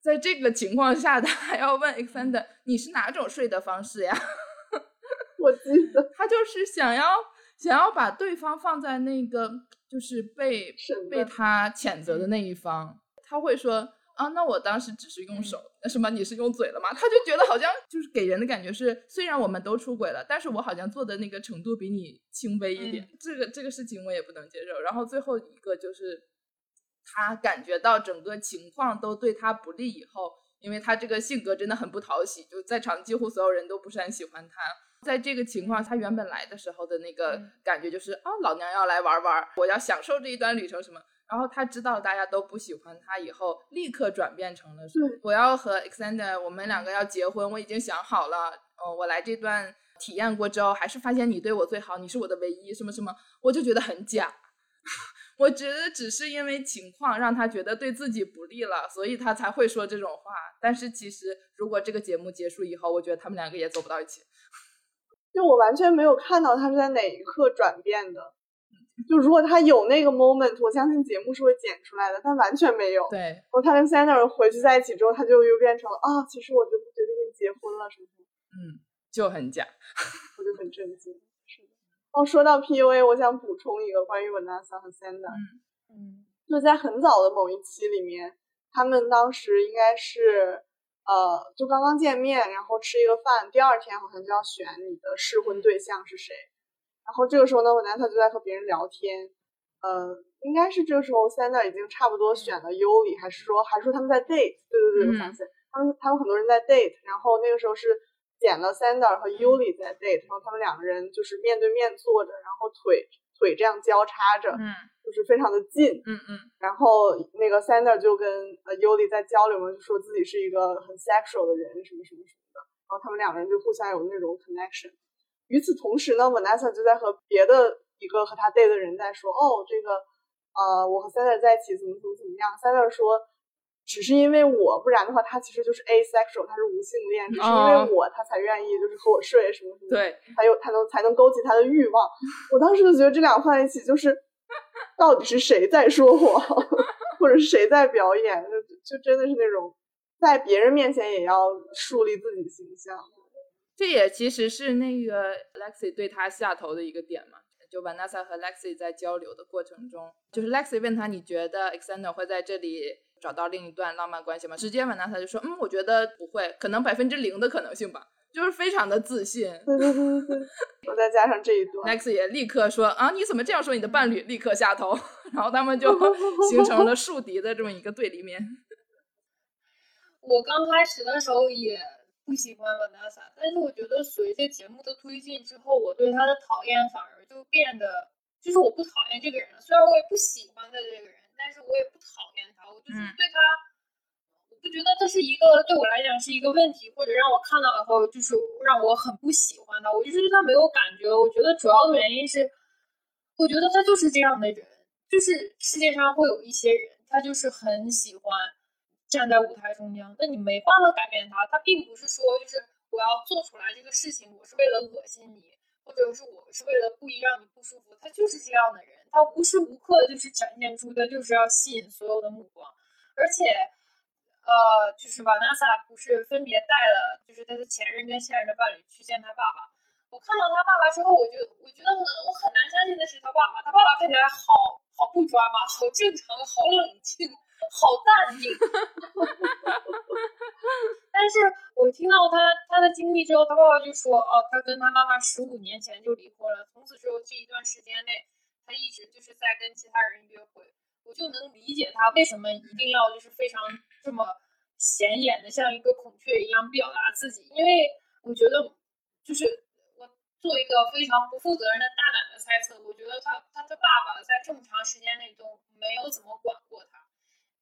在这个情况下，他还要问 Xander 你是哪种睡的方式呀？我记得他就是想要想要把对方放在那个就是被被他谴责的那一方，他会说。啊，那我当时只是用手，那什么你是用嘴了吗？他就觉得好像就是给人的感觉是，虽然我们都出轨了，但是我好像做的那个程度比你轻微一点，这个这个事情我也不能接受。然后最后一个就是他感觉到整个情况都对他不利以后，因为他这个性格真的很不讨喜，就在场几乎所有人都不是很喜欢他。在这个情况，他原本来的时候的那个感觉就是啊，老娘要来玩玩，我要享受这一段旅程什么。然后他知道大家都不喜欢他，以后立刻转变成了我要和 Xander，我们两个要结婚，我已经想好了。哦，我来这段体验过之后，还是发现你对我最好，你是我的唯一，什么什么，我就觉得很假。我觉得只是因为情况让他觉得对自己不利了，所以他才会说这种话。但是其实，如果这个节目结束以后，我觉得他们两个也走不到一起。就我完全没有看到他是在哪一刻转变的。就如果他有那个 moment，我相信节目是会剪出来的，但完全没有。对，然后他跟 Sander 回去在一起之后，他就又变成了啊，其实我就不决定跟你结婚了，是不是？嗯，就很假，我就很震惊。是的。哦，说到 PUA，我想补充一个关于 Vanessa 和 Sander。嗯嗯。就在很早的某一期里面，他们当时应该是呃，就刚刚见面，然后吃一个饭，第二天好像就要选你的试婚对象是谁。然后这个时候呢，我男他就在和别人聊天，呃，应该是这个时候，Sander 已经差不多选了尤里，还是说，还是说他们在 date？对对对，我发现他们他们很多人在 date。然后那个时候是捡了 Sander 和尤里在 date，然后他们两个人就是面对面坐着，然后腿腿这样交叉着，嗯，就是非常的近，嗯嗯。然后那个 Sander 就跟呃尤里在交流嘛，就说自己是一个很 sexual 的人，什么什么什么的。然后他们两个人就互相有那种 connection。与此同时呢，Vanessa 就在和别的一个和他 date 的人在说，哦，这个，呃，我和 Sander 在一起怎么怎么怎么样。Sander 说，只是因为我，不然的话他其实就是 asexual，他是无性恋，只是因为我他才愿意就是和我睡什么什么，对，才有才能才能勾起他的欲望。我当时就觉得这两个放在一起，就是到底是谁在说谎，或者是谁在表演，就就真的是那种在别人面前也要树立自己的形象。这也其实是那个 Lexi 对他下头的一个点嘛，就 Vanessa 和 Lexi 在交流的过程中，就是 Lexi 问他，你觉得 Exander 会在这里找到另一段浪漫关系吗？直接 Vanessa 就说，嗯，我觉得不会，可能百分之零的可能性吧，就是非常的自信。对对对对，我再加上这一段，Lexi 也立刻说，啊，你怎么这样说你的伴侣？立刻下头，然后他们就形成了树敌的这么一个对立面。我刚开始的时候也。不喜欢 Vanessa，但是我觉得随着节目的推进之后，我对他的讨厌反而就变得，就是我不讨厌这个人了。虽然我也不喜欢他这个人，但是我也不讨厌他。我就是对他，我不觉得这是一个对我来讲是一个问题，或者让我看到以后就是让我很不喜欢他。我就是对他没有感觉。我觉得主要的原因是，我觉得他就是这样的人，就是世界上会有一些人，他就是很喜欢。站在舞台中央，那你没办法改变他。他并不是说就是我要做出来这个事情，我是为了恶心你，或者是我是为了故意让你不舒服。他就是这样的人，他无时无刻就是展现出的就是要吸引所有的目光。而且，呃，就是瓦纳萨不是分别带了就是他的前任跟现任的伴侣去见他爸爸。我看到他爸爸之后，我就我觉得我很难相信那是他爸爸。他爸爸看起来好好不抓马，好正常，好冷静。好淡定，但是我听到他他的经历之后，他爸爸就说，哦，他跟他妈妈十五年前就离婚了，从此之后这一段时间内，他一直就是在跟其他人约会，我就能理解他为什么一定要就是非常这么显眼的像一个孔雀一样表达自己，因为我觉得就是我做一个非常不负责任的大胆的猜测，我觉得他他的爸爸在这么长时间内都没有怎么管过他。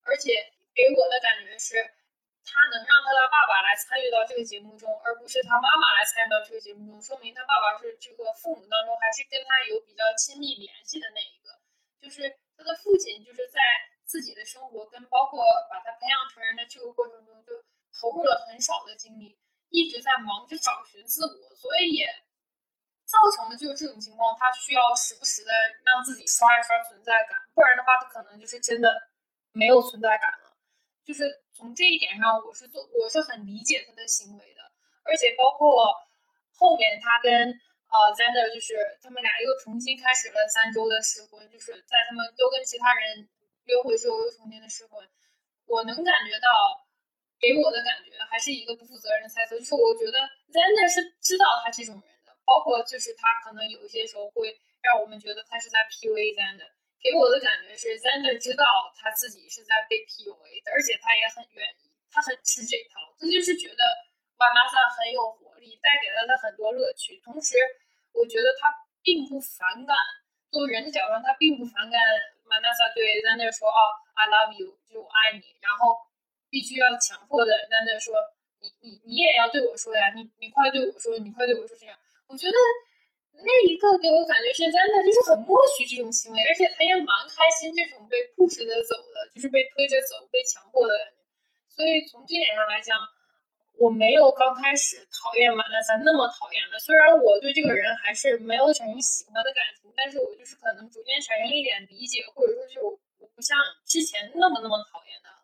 而且给我的感觉是，他能让他的爸爸来参与到这个节目中，而不是他妈妈来参与到这个节目中，说明他爸爸是这个父母当中还是跟他有比较亲密联系的那一个。就是他的父亲，就是在自己的生活跟包括把他培养成人的这个过程中，就投入了很少的精力，一直在忙着找寻自我，所以也造成了就是这种情况，他需要时不时的让自己刷一刷存在感，不然的话，他可能就是真的。没有存在感了，就是从这一点上，我是做我是很理解他的行为的，而且包括后面他跟呃 Zander 就是他们俩又重新开始了三周的试婚，就是在他们都跟其他人约会之后又重新的试婚，我能感觉到给我的感觉还是一个不负责任的猜测，就是我觉得 Zander 是知道他这种人的，包括就是他可能有一些时候会让我们觉得他是在 PUA Zander。给我的感觉是，Zander 知道他自己是在被 PUA 的，而且他也很愿意，他很吃这套，他就是觉得 Manasa 很有活力，带给了他很多乐趣。同时，我觉得他并不反感，作为人的角度，他并不反感 Vanessa 对 Zander 说：“哦，I love you，就我爱你。”然后必须要强迫的 Zander 说：“你你你也要对我说呀，你你快对我说，你快对我说。”这样，我觉得。那一个给我感觉是真的，就是很默许这种行为，而且他也蛮开心这种被 push 的走的，就是被推着走、被强迫的感觉。所以从这点上来讲，我没有刚开始讨厌马纳三那么讨厌的。虽然我对这个人还是没有产生喜欢的感情，但是我就是可能逐渐产生一点理解，或者说就我我不像之前那么那么讨厌他。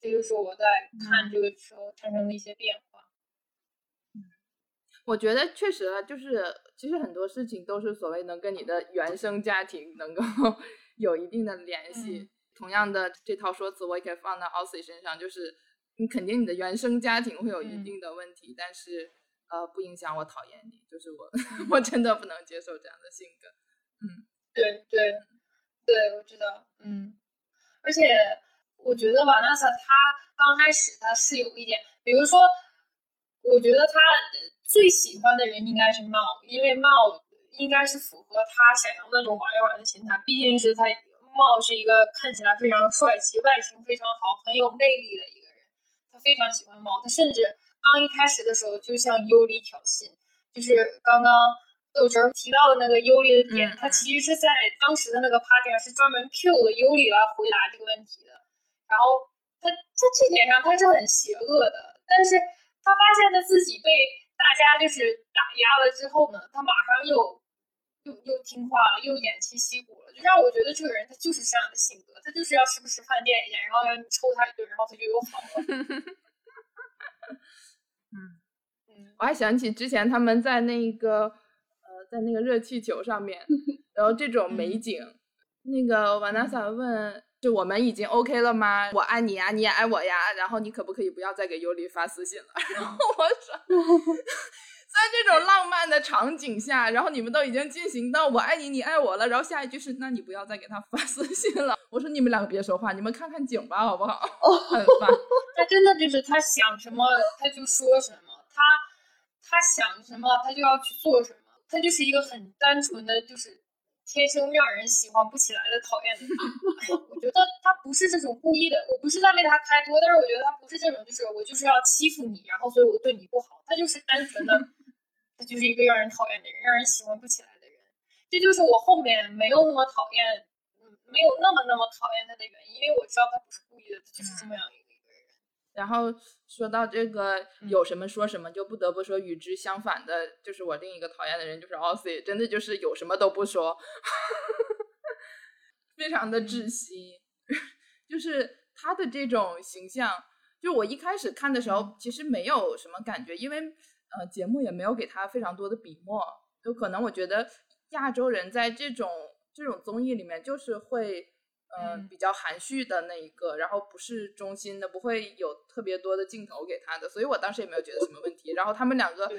这就是我在看这个时候产生的一些变化。嗯我觉得确实啊，就是其实很多事情都是所谓能跟你的原生家庭能够 有一定的联系。同样的这套说辞，我也可以放到 Aussie 身上，就是你肯定你的原生家庭会有一定的问题，但是呃不影响我讨厌你，就是我 我真的不能接受这样的性格。嗯，对对对，我知道。嗯，而且我觉得瓦纳萨他刚开始他是有一点，比如说，我觉得他。最喜欢的人应该是茂，因为茂应该是符合他想要那种玩一玩的心态。毕竟是他茂是一个看起来非常帅气、外形非常好、很有魅力的一个人，他非常喜欢茂。他甚至刚一开始的时候就向尤里挑衅，就是刚刚豆汁提到的那个尤里的点，他其实是在当时的那个 party 上是专门 Q 的尤里来回答这个问题的。然后他在这点上他是很邪恶的，但是他发现他自己被。大家就是打压了之后呢，他马上又又又听话了，又偃旗息鼓了，就让我觉得这个人他就是这样的性格，他就是要时不时犯贱一下，然后让你抽他一顿，然后他就又好了。嗯嗯，我还想起之前他们在那个呃，在那个热气球上面，然后这种美景，那个瓦纳萨问。就我们已经 OK 了吗？我爱你呀，你也爱我呀。然后你可不可以不要再给尤里发私信了？然后我说，在这种浪漫的场景下，然后你们都已经进行到我爱你，你爱我了。然后下一句是，那你不要再给他发私信了。我说你们两个别说话，你们看看景吧，好不好？很烦。他真的就是他想什么他就说什么，他他想什么他就要去做什么，他就是一个很单纯的就是。天生让人喜欢不起来的讨厌的人，我觉得他不是这种故意的，我不是在为他开脱，但是我觉得他不是这种，就是我就是要欺负你，然后所以我对你不好，他就是单纯的，他就是一个让人讨厌的人，让人喜欢不起来的人，这就是我后面没有那么讨厌，没有那么那么讨厌他的原因，因为我知道他不是故意的，他就是这么样一个。然后说到这个有什么说什么，就不得不说与之相反的，就是我另一个讨厌的人，就是 Ossie，真的就是有什么都不说，非常的窒息。就是他的这种形象，就我一开始看的时候其实没有什么感觉，因为呃节目也没有给他非常多的笔墨，就可能我觉得亚洲人在这种这种综艺里面就是会。嗯，比较含蓄的那一个，然后不是中心的，不会有特别多的镜头给他的，所以我当时也没有觉得什么问题。然后他们两个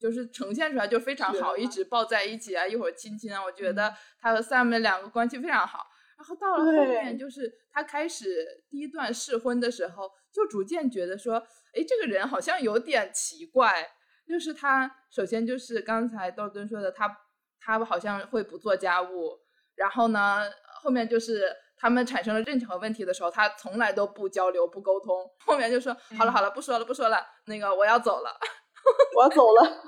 就是呈现出来就非常好，一直抱在一起啊，一会儿亲亲啊，我觉得他和 Sam 两个关系非常好。然后到了后面，就是他开始第一段试婚的时候，就逐渐觉得说，哎，这个人好像有点奇怪。就是他首先就是刚才豆墩说的，他他好像会不做家务，然后呢。后面就是他们产生了任何问题的时候，他从来都不交流、不沟通。后面就说好了好了，不说了不说了，那个我要走了，我要走了。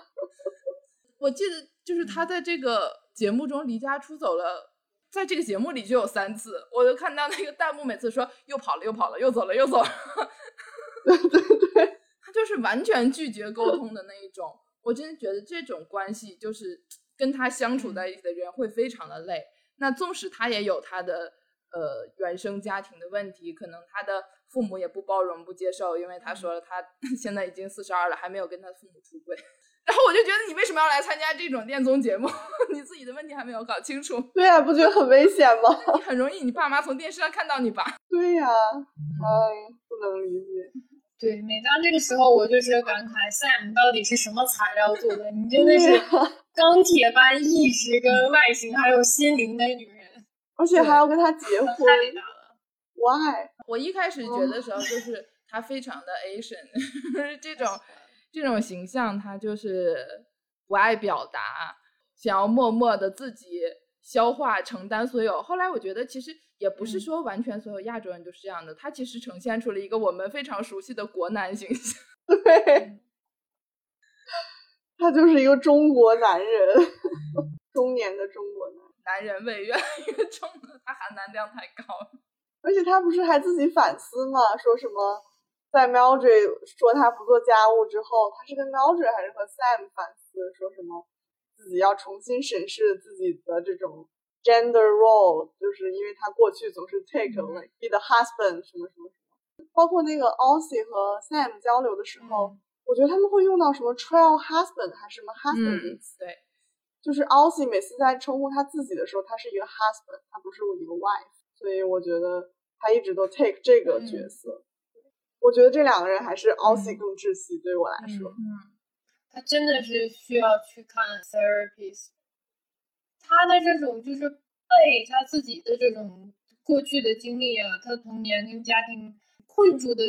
我记得就是他在这个节目中离家出走了，在这个节目里就有三次，我就看到那个弹幕每次说又跑了又跑了又走了又走了。对对对，他就是完全拒绝沟通的那一种。我真的觉得这种关系就是跟他相处在一起的人会非常的累。那纵使他也有他的呃原生家庭的问题，可能他的父母也不包容不接受，因为他说了他 现在已经四十二了，还没有跟他父母出轨。然后我就觉得你为什么要来参加这种恋综节目？你自己的问题还没有搞清楚。对呀，不觉得很危险吗？你很容易，你爸妈从电视上看到你吧？对呀，哎，不能理解。对，每当这个时候，我就是感慨 Sam 到底是什么材料做的？你真的是 钢铁般意志跟外形，还有心灵的女人，而且还要跟他结婚，太伟大了。Why？我一开始觉得时候就是他非常的 Asian，这种。这种形象，他就是不爱表达，想要默默的自己消化承担所有。后来我觉得，其实也不是说完全所有亚洲人都是这样的，他其实呈现出了一个我们非常熟悉的国男形象。对，他就是一个中国男人，中年的中国男男人味越来越重了，他含男量太高了。而且他不是还自己反思吗？说什么？在 Mildred 说他不做家务之后，他是跟 Mildred 还是和 Sam 反思，说什么自己要重新审视自己的这种 gender role，就是因为他过去总是 take like be the husband 什么什么什么。包括那个 Aussie 和 Sam 交流的时候，我觉得他们会用到什么 trial husband 还是什么 husband。对，就是 Aussie 每次在称呼他自己的时候，他是一个 husband，他不是我一个 wife，所以我觉得他一直都 take 这个角色。我觉得这两个人还是 Aussie 更窒息，对我来说。嗯，他真的是需要去看 therapist。他的这种就是被他自己的这种过去的经历啊，他童年跟家庭困住的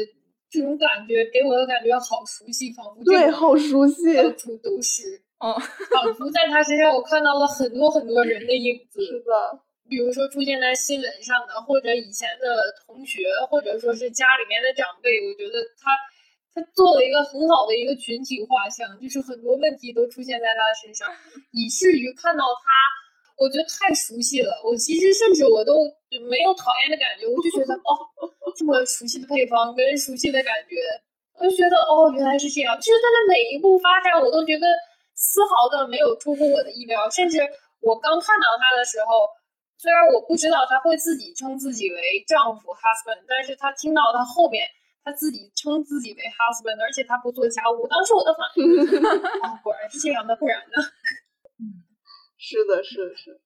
这种感觉，给我的感觉好熟悉，仿佛对，好熟悉，到处都是。嗯，仿佛在他身上我看到了很多很多人的影子。是的。比如说出现在新闻上的，或者以前的同学，或者说是家里面的长辈，我觉得他他做了一个很好的一个群体画像，就是很多问题都出现在他的身上，以至于看到他，我觉得太熟悉了。我其实甚至我都没有讨厌的感觉，我就觉得哦，这么熟悉的配方跟熟悉的感觉，我就觉得哦，原来是这样。就是他的每一步发展，我都觉得丝毫的没有出乎我的意料，甚至我刚看到他的时候。虽然我不知道他会自己称自己为丈夫 husband，但是他听到他后面他自己称自己为 husband，而且他不做家务，当时我的反应 哦，果然是这样的，不然呢？是的，是的，是，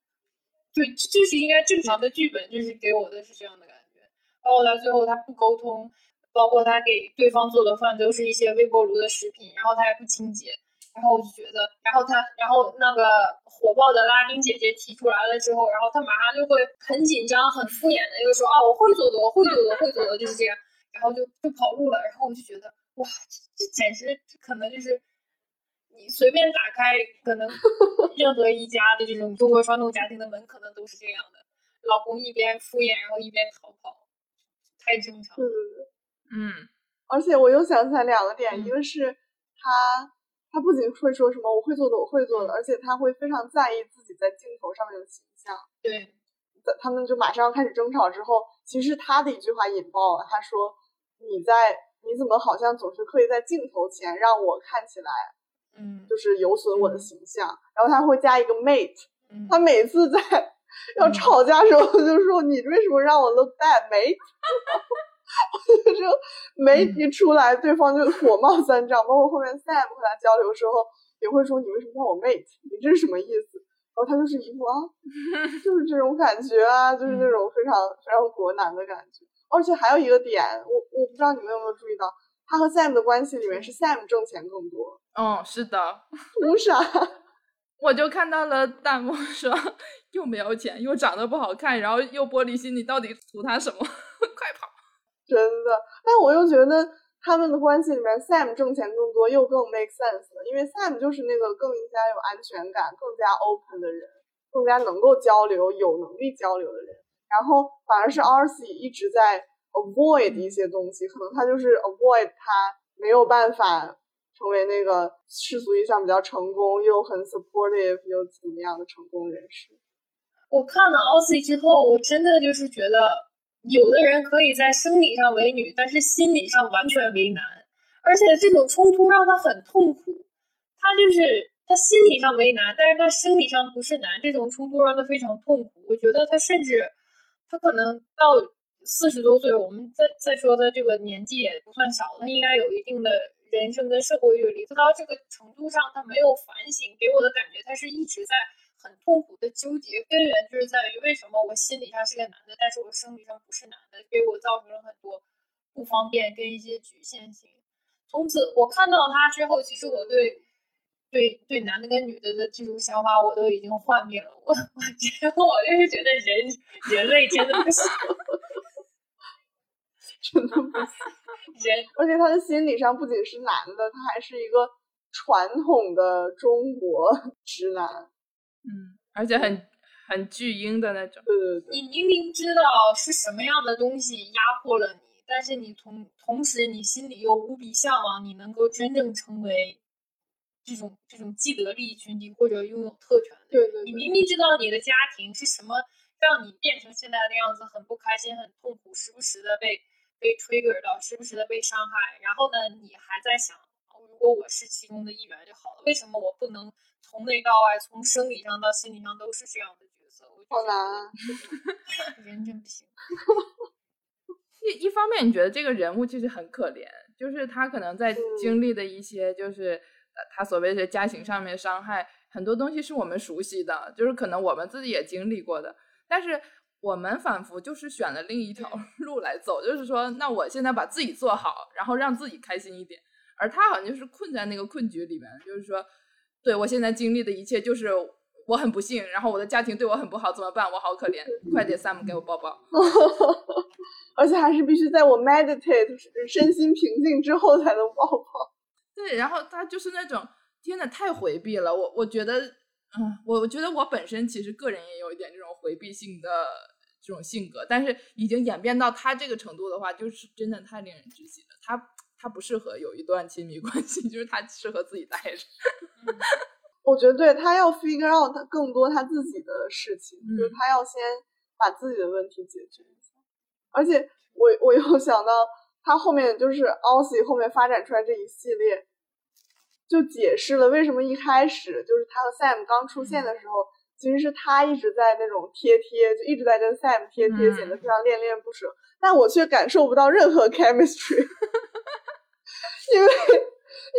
对，这是应该正常的剧本，就是给我的是这样的感觉。包括到最后他不沟通，包括他给对方做的饭都是一些微波炉的食品，然后他也不清洁。然后我就觉得，然后他，然后那个火爆的拉丁姐姐提出来了之后，然后他马上就会很紧张、很敷衍的又说：“啊，我会做的，我会做的，会做的，就是这样。”然后就就跑路了。然后我就觉得，哇，这简直可能就是你随便打开，可能 任何一家的这种中国传统家庭的门，可能都是这样的。老公一边敷衍，然后一边逃跑，太正常了。嗯，而且我又想起来两个点，一个是他。他不仅会说什么我会做的，我会做的，而且他会非常在意自己在镜头上面的形象。对，他们就马上要开始争吵之后，其实他的一句话引爆了。他说：“你在你怎么好像总是刻意在镜头前让我看起来，嗯，就是有损我的形象。”然后他会加一个 mate，他每次在要吵架时候就说：“你为什么让我 look bad mate？” 就说，没一出来，对方就火冒三丈。包括后面 Sam 和他交流的时候，也会说：“你为什么叫我 mate？你这是什么意思？”然后他就是一副啊，就是这种感觉啊，就是那种非常非常国男的感觉。而且还有一个点，我我不知道你们有没有注意到，他和 Sam 的关系里面是 Sam 挣钱更多。嗯，是的。图 啥？我就看到了弹幕说，又没有钱，又长得不好看，然后又玻璃心，你到底图他什么？快跑！真的，但我又觉得他们的关系里面，Sam 挣钱更多，又更 make sense 了，因为 Sam 就是那个更加有安全感、更加 open 的人，更加能够交流、有能力交流的人。然后反而是 Arcy 一直在 avoid 一些东西，可能他就是 avoid 他没有办法成为那个世俗意义上比较成功又很 supportive 又怎么样的成功人士。我看了 Arcy 之后，我真的就是觉得。有的人可以在生理上为女，但是心理上完全为男，而且这种冲突让他很痛苦。他就是他心理上为男，但是他生理上不是男，这种冲突让他非常痛苦。我觉得他甚至他可能到四十多岁，我们再再说的这个年纪也不算小了，应该有一定的人生跟社会阅历。他到这个程度上，他没有反省，给我的感觉，他是一直在很痛苦的纠结。根源就是在于为什么我心理上是个男的，但是我生理上不是男的，给我造成了很多不方便跟一些局限性。从此，我看到他之后，其实我对。对对，男的跟女的的这种想法我都已经幻灭了。我我觉得我就是觉得人人类真的不行，真的不行。人，而且他的心理上不仅是男的，他还是一个传统的中国直男。嗯，而且很很巨婴的那种。对对对。你明明知道是什么样的东西压迫了你，但是你同同时你心里又无比向往，你能够真正成为。这种这种既得利益群体或者拥有特权的，对对，你明明知道你的家庭是什么让你变成现在的样子，很不开心、很痛苦，时不时的被被 trigger 到，时不时的被伤害，然后呢，你还在想，如果我是其中的一员就好了，为什么我不能从内到外，从生理上到心理上都是这样的角色？好难啊，人真不行。一一方面，你觉得这个人物其实很可怜，就是他可能在经历的一些就是。他所谓的家庭上面伤害，很多东西是我们熟悉的，就是可能我们自己也经历过的，但是我们仿佛就是选了另一条 路来走，就是说，那我现在把自己做好，然后让自己开心一点，而他好像就是困在那个困局里面，就是说，对我现在经历的一切就是我很不幸，然后我的家庭对我很不好，怎么办？我好可怜，快点，Sam 给我抱抱，而且还是必须在我 meditate 身心平静之后才能抱抱。对，然后他就是那种，天呐，太回避了。我我觉得，嗯，我我觉得我本身其实个人也有一点这种回避性的这种性格，但是已经演变到他这个程度的话，就是真的太令人窒息了。他他不适合有一段亲密关系，就是他适合自己待着。我觉得对他要 figure out 他更多他自己的事情，就是他要先把自己的问题解决一下。而且我我又想到。他后面就是 Aussie 后面发展出来这一系列，就解释了为什么一开始就是他和 Sam 刚出现的时候，其实是他一直在那种贴贴，就一直在跟 Sam 贴贴，显得非常恋恋不舍。但我却感受不到任何 chemistry，因为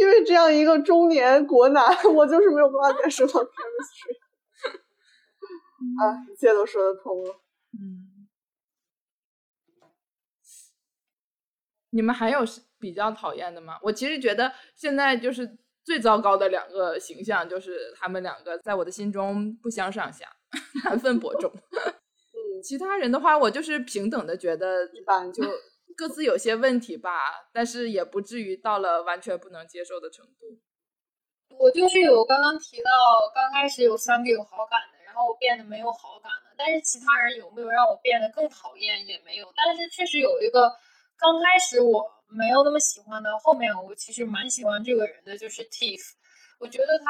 因为这样一个中年国男，我就是没有办法感受到 chemistry。啊，一切都说得通了。嗯。你们还有比较讨厌的吗？我其实觉得现在就是最糟糕的两个形象，就是他们两个在我的心中不相上下，难分伯仲。嗯，其他人的话，我就是平等的觉得一般，就各自有些问题吧，但是也不至于到了完全不能接受的程度。我就是有刚刚提到，刚开始有三个有好感的，然后我变得没有好感了，但是其他人有没有让我变得更讨厌也没有，但是确实有一个。刚开始我没有那么喜欢的，后面我其实蛮喜欢这个人的，就是 Tiff。我觉得他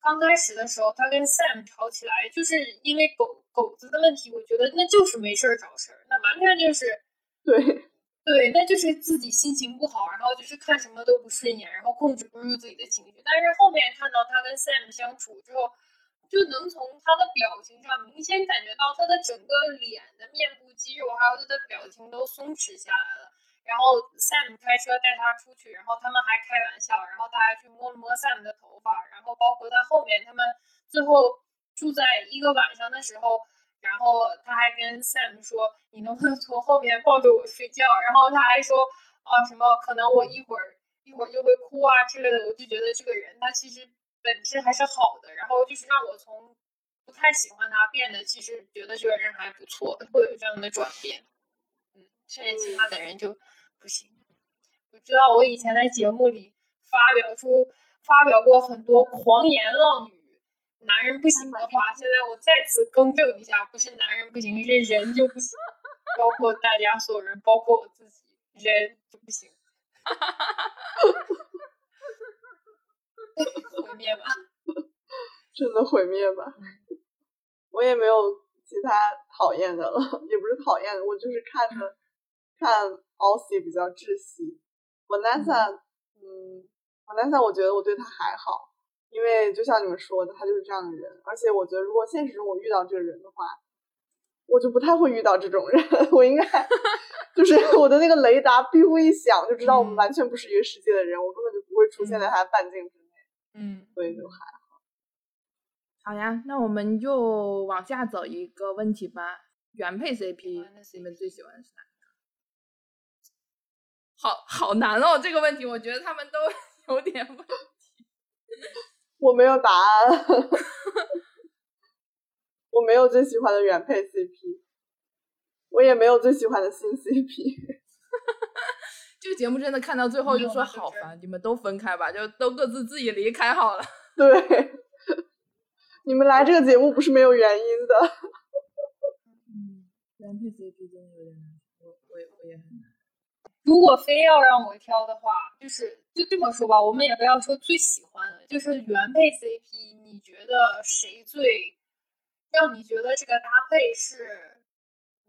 刚开始的时候，他跟 Sam 吵起来，就是因为狗狗子的问题。我觉得那就是没事儿找事儿，那完全就是 对对，那就是自己心情不好，然后就是看什么都不顺眼，然后控制不住自己的情绪。但是后面看到他跟 Sam 相处之后，就能从他的表情上明显感觉到他的整个脸的面部肌肉还有他的表情都松弛下来了。然后 Sam 开车带他出去，然后他们还开玩笑，然后他还去摸了摸 Sam 的头发，然后包括在后面他们最后住在一个晚上的时候，然后他还跟 Sam 说：“你能不能从后面抱着我睡觉？”然后他还说：“啊，什么可能我一会儿一会儿就会哭啊之类的。”我就觉得这个人他其实本质还是好的，然后就是让我从不太喜欢他变得其实觉得这个人还不错，会有这样的转变。嗯，剩下其他的人就。不行，我知道我以前在节目里发表出发表过很多狂言浪语，男人不行的话，现在我再次更正一下，不是男人不行，是人就不行，包括大家所有人，包括我自己，人就不行，毁灭吧，真的毁灭吧，我也没有其他讨厌的了，也不是讨厌，我就是看着看。Aussie 比较窒息，Vanessa，嗯，Vanessa，我觉得我对他还好，因为就像你们说的，他就是这样的人。而且我觉得，如果现实中我遇到这个人的话，我就不太会遇到这种人。我应该 就是我的那个雷达，哔呼一响就知道我们完全不是一个世界的人，我根本就不会出现在他的半径之内。嗯，所以就还好。好呀，那我们就往下走一个问题吧。原配 CP，你们最喜欢的是哪个？好好难哦，这个问题，我觉得他们都 有点问题。我没有答案，我没有最喜欢的原配 CP，我也没有最喜欢的新 CP。这个节目真的看到最后就说好烦，你们都分开吧，就都各自自己离开好了。对，你们来这个节目不是没有原因的。嗯，原配 CP 真的有点难，我我也我也很难。如果非要让我挑的话，就是就这么说吧，我们也不要说最喜欢的，就是原配 CP，你觉得谁最让你觉得这个搭配是？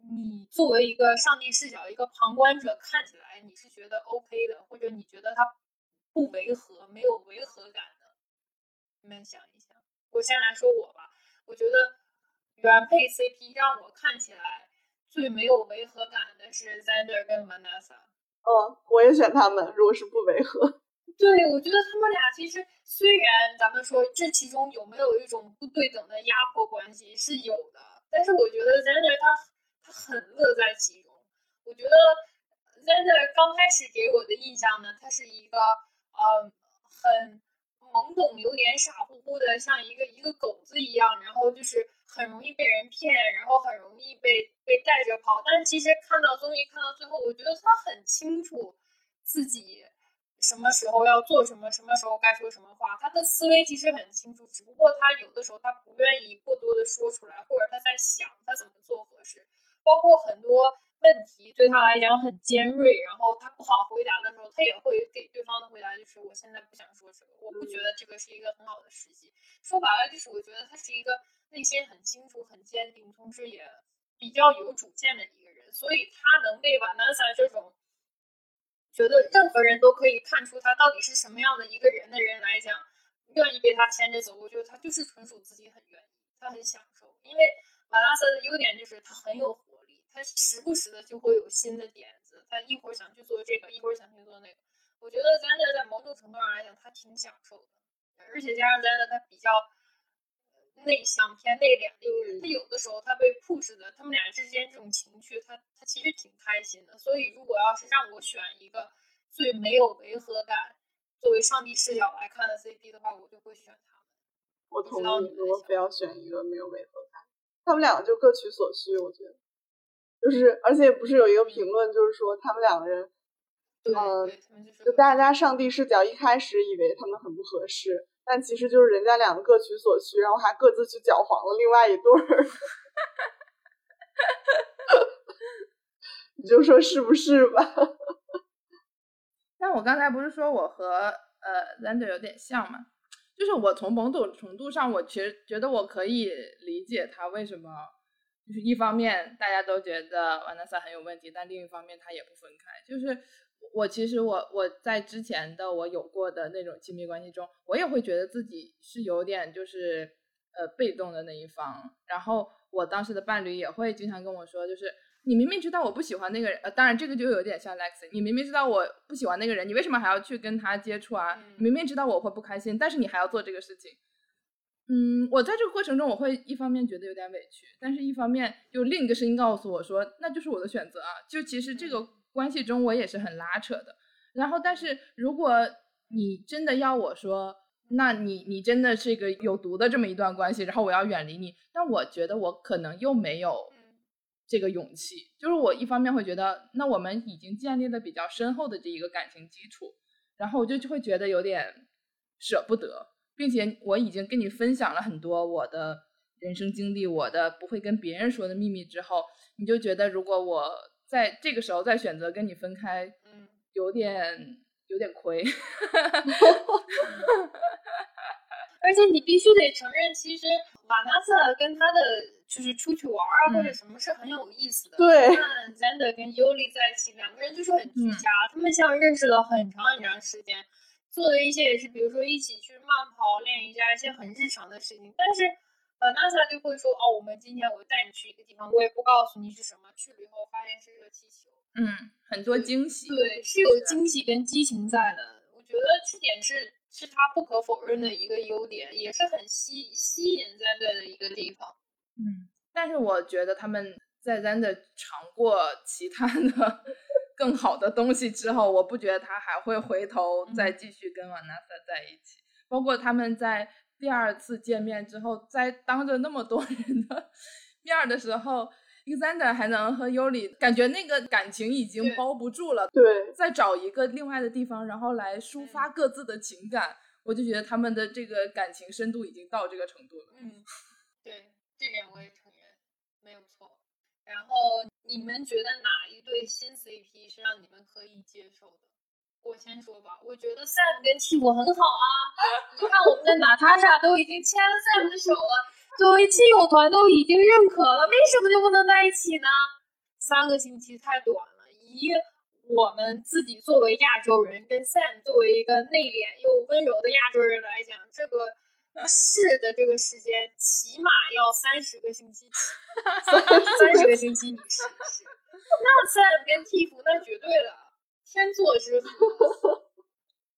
你作为一个上帝视角、一个旁观者看起来你是觉得 OK 的，或者你觉得它不违和、没有违和感的，你们想一想。我先来说我吧，我觉得原配 CP 让我看起来最没有违和感的是 Zander 跟 Vanessa。嗯，我也选他们。如果是不违和，对我觉得他们俩其实虽然咱们说这其中有没有一种不对等的压迫关系是有的，但是我觉得 Zander 他他。很乐在其中，我觉得 Zander 刚开始给我的印象呢，他是一个呃很懵懂、有点傻乎乎的，像一个一个狗子一样，然后就是很容易被人骗，然后很容易被被带着跑。但是其实看到综艺看到最后，我觉得他很清楚自己什么时候要做什么，什么时候该说什么话。他的思维其实很清楚，只不过他有的时候他不愿意过多的说出来，或者他在想他怎么做合适。包括很多问题对他来讲很尖锐，然后他不好回答的时候，他也会给对方的回答就是我现在不想说什么，我不觉得这个是一个很好的时机。说白了就是我觉得他是一个内心很清楚、很坚定，同时也比较有主见的一个人，所以他能被瓦纳萨这种觉得任何人都可以看出他到底是什么样的一个人的人来讲，愿意被他牵着走，我觉得他就是纯属自己很愿意，他很享受。因为瓦拉萨的优点就是他很有。他时不时的就会有新的点子，他一会儿想去做这个，一会儿想去做那个。我觉得咱这在某种程度上来讲，他挺享受的，而且加上咱的他比较内向偏内敛的一个人，他有的时候他被 push 的，他们俩之间这种情绪，他他其实挺开心的。所以如果要是让我选一个最没有违和感，作为上帝视角来看的 CP 的话，我就会选他们。我同意，如果非要选一个没有违和感，他们两个就各取所需，我觉得。就是，而且不是有一个评论，就是说他们两个人，嗯，就大家上帝视角一开始以为他们很不合适，但其实就是人家两个各取所需，然后还各自去搅黄了另外一对儿。你就说是不是吧？但我刚才不是说我和呃 Lander 有点像吗？就是我从某种程度上，我其实觉得我可以理解他为什么。就是一方面大家都觉得瓦纳萨很有问题，但另一方面他也不分开。就是我其实我我在之前的我有过的那种亲密关系中，我也会觉得自己是有点就是呃被动的那一方。然后我当时的伴侣也会经常跟我说，就是你明明知道我不喜欢那个人，呃，当然这个就有点像 Lexi，你明明知道我不喜欢那个人，你为什么还要去跟他接触啊？明明知道我会不开心，但是你还要做这个事情。嗯，我在这个过程中，我会一方面觉得有点委屈，但是一方面又另一个声音告诉我说，那就是我的选择啊。就其实这个关系中，我也是很拉扯的。然后，但是如果你真的要我说，那你你真的是一个有毒的这么一段关系，然后我要远离你，但我觉得我可能又没有这个勇气。就是我一方面会觉得，那我们已经建立了比较深厚的这一个感情基础，然后我就就会觉得有点舍不得。并且我已经跟你分享了很多我的人生经历，我的不会跟别人说的秘密之后，你就觉得如果我在这个时候再选择跟你分开，嗯，有点有点亏。而且你必须得承认，其实瓦纳瑟跟他的就是出去玩啊或者什么是很有意思的。对，看 Zander 跟 Yuli 在一起，两个人就是很居家，他们像认识了很长很长时间。做的一些也是，比如说一起去慢跑、练瑜伽，一些很日常的事情。但是呃，NASA 就会说哦，我们今天我带你去一个地方，我也不告诉你是什么，去了以后发现是热气球。嗯，很多惊喜。对，是有惊喜跟激情在的。我觉得这点是是他不可否认的一个优点，也是很吸吸引 Zander 的一个地方。嗯，但是我觉得他们在 Zander 尝过其他的更好的东西之后，我不觉得他还会回头再继续跟 Vanessa 在一起，包括他们在。第二次见面之后，在当着那么多人的 面的时候，Alexander 还能和尤里感觉那个感情已经包不住了。对，再找一个另外的地方，然后来抒发各自的情感，我就觉得他们的这个感情深度已经到这个程度了。嗯，对，这点我也承认，没有错。然后你们觉得哪一对新 CP 是让你们可以接受的？我先说吧，我觉得 Sam 跟 T 果很好啊。你看我们的娜塔莎都已经牵了 Sam 的手了，作为亲友团都已经认可了，为什么就不能在一起呢？三个星期太短了。以我们自己作为亚洲人，跟 Sam 作为一个内敛又温柔的亚洲人来讲，这个试的这个时间起码要三十个星期，三十个星期你试一试。那 Sam 跟 Tiff 那绝对的。天作之合，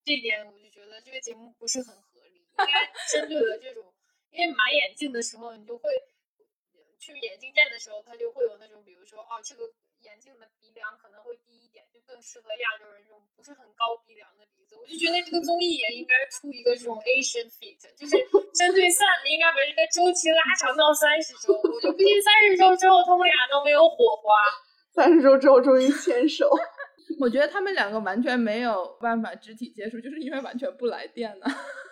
这点我就觉得这个节目不是很合理。应该针对了这种，因为买眼镜的时候，你就会去眼镜店的时候，它就会有那种，比如说，哦，这个眼镜的鼻梁可能会低更适合亚洲人这种不是很高鼻梁的鼻子。我就觉得这个综艺也应该出一个这种 Asian Fit，就是 针对 Sam 应该把这个周期拉长到三十周。我就不信三十周之后他们俩都没有火花，三十周之后终于牵手。我觉得他们两个完全没有办法肢体接触，就是因为完全不来电呢。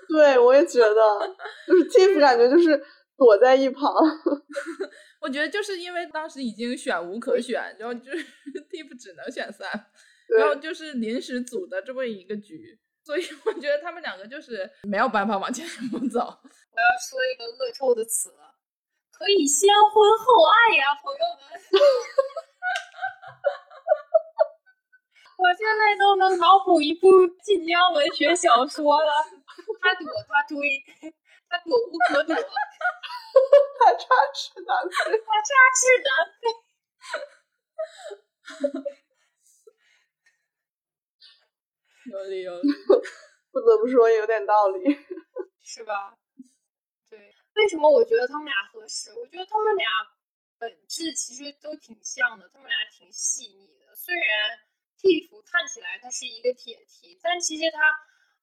对，我也觉得，就是 Tiff 感觉就是躲在一旁。我觉得就是因为当时已经选无可选，然后就是 Tiff 只能选三，然后就是临时组的这么一个局，所以我觉得他们两个就是没有办法往前 一步走。我要说一个恶臭的词，可以先婚后爱呀，朋友们。我现在都能脑补一部晋江文学小说了。他躲，他追，他躲无可躲。他插翅难飞，他插翅难飞。有理有理，不得不说有点道理，是吧？对，为什么我觉得他们俩合适？我觉得他们俩本质其实都挺像的，他们俩挺细腻的，虽然。替服看起来他是一个铁蹄，但其实他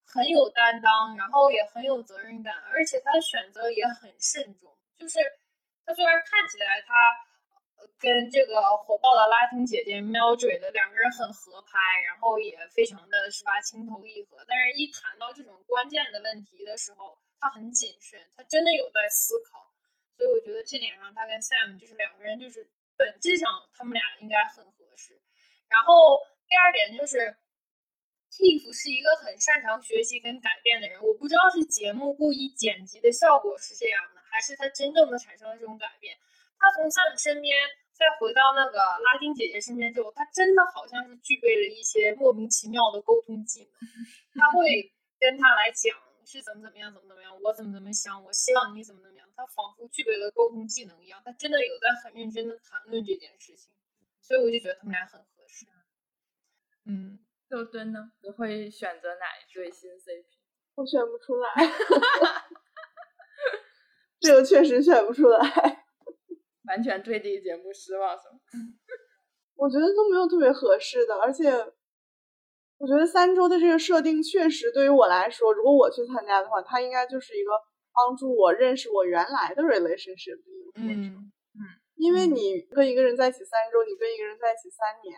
很有担当，然后也很有责任感，而且他的选择也很慎重。就是他虽然看起来他跟这个火爆的拉丁姐姐 Mildred 的两个人很合拍，然后也非常的是吧情投意合，但是一谈到这种关键的问题的时候，他很谨慎，他真的有在思考。所以我觉得这点上，他跟 Sam 就是两个人就是本质上他们俩应该很合适，然后。第二点就是，Tiff 是一个很擅长学习跟改变的人。我不知道是节目故意剪辑的效果是这样的，还是他真正的产生了这种改变。他从 Sam 身边再回到那个拉丁姐姐身边之后，他真的好像是具备了一些莫名其妙的沟通技能。他会跟他来讲是怎么怎么样，怎么怎么样，我怎么怎么想，我希望你怎么怎么样。他仿佛具备了沟通技能一样，他真的有在很认真的谈论这件事情。所以我就觉得他们俩很合适。嗯，豆墩呢？你会选择哪一对新 CP？我选不出来，这个确实选不出来，完全对这个节目失望是吗？我觉得都没有特别合适的，而且我觉得三周的这个设定确实对于我来说，如果我去参加的话，它应该就是一个帮助我认识我原来的 relationship 的一个过程。嗯嗯，因为你跟一个人在一起三周，你跟一个人在一起三年。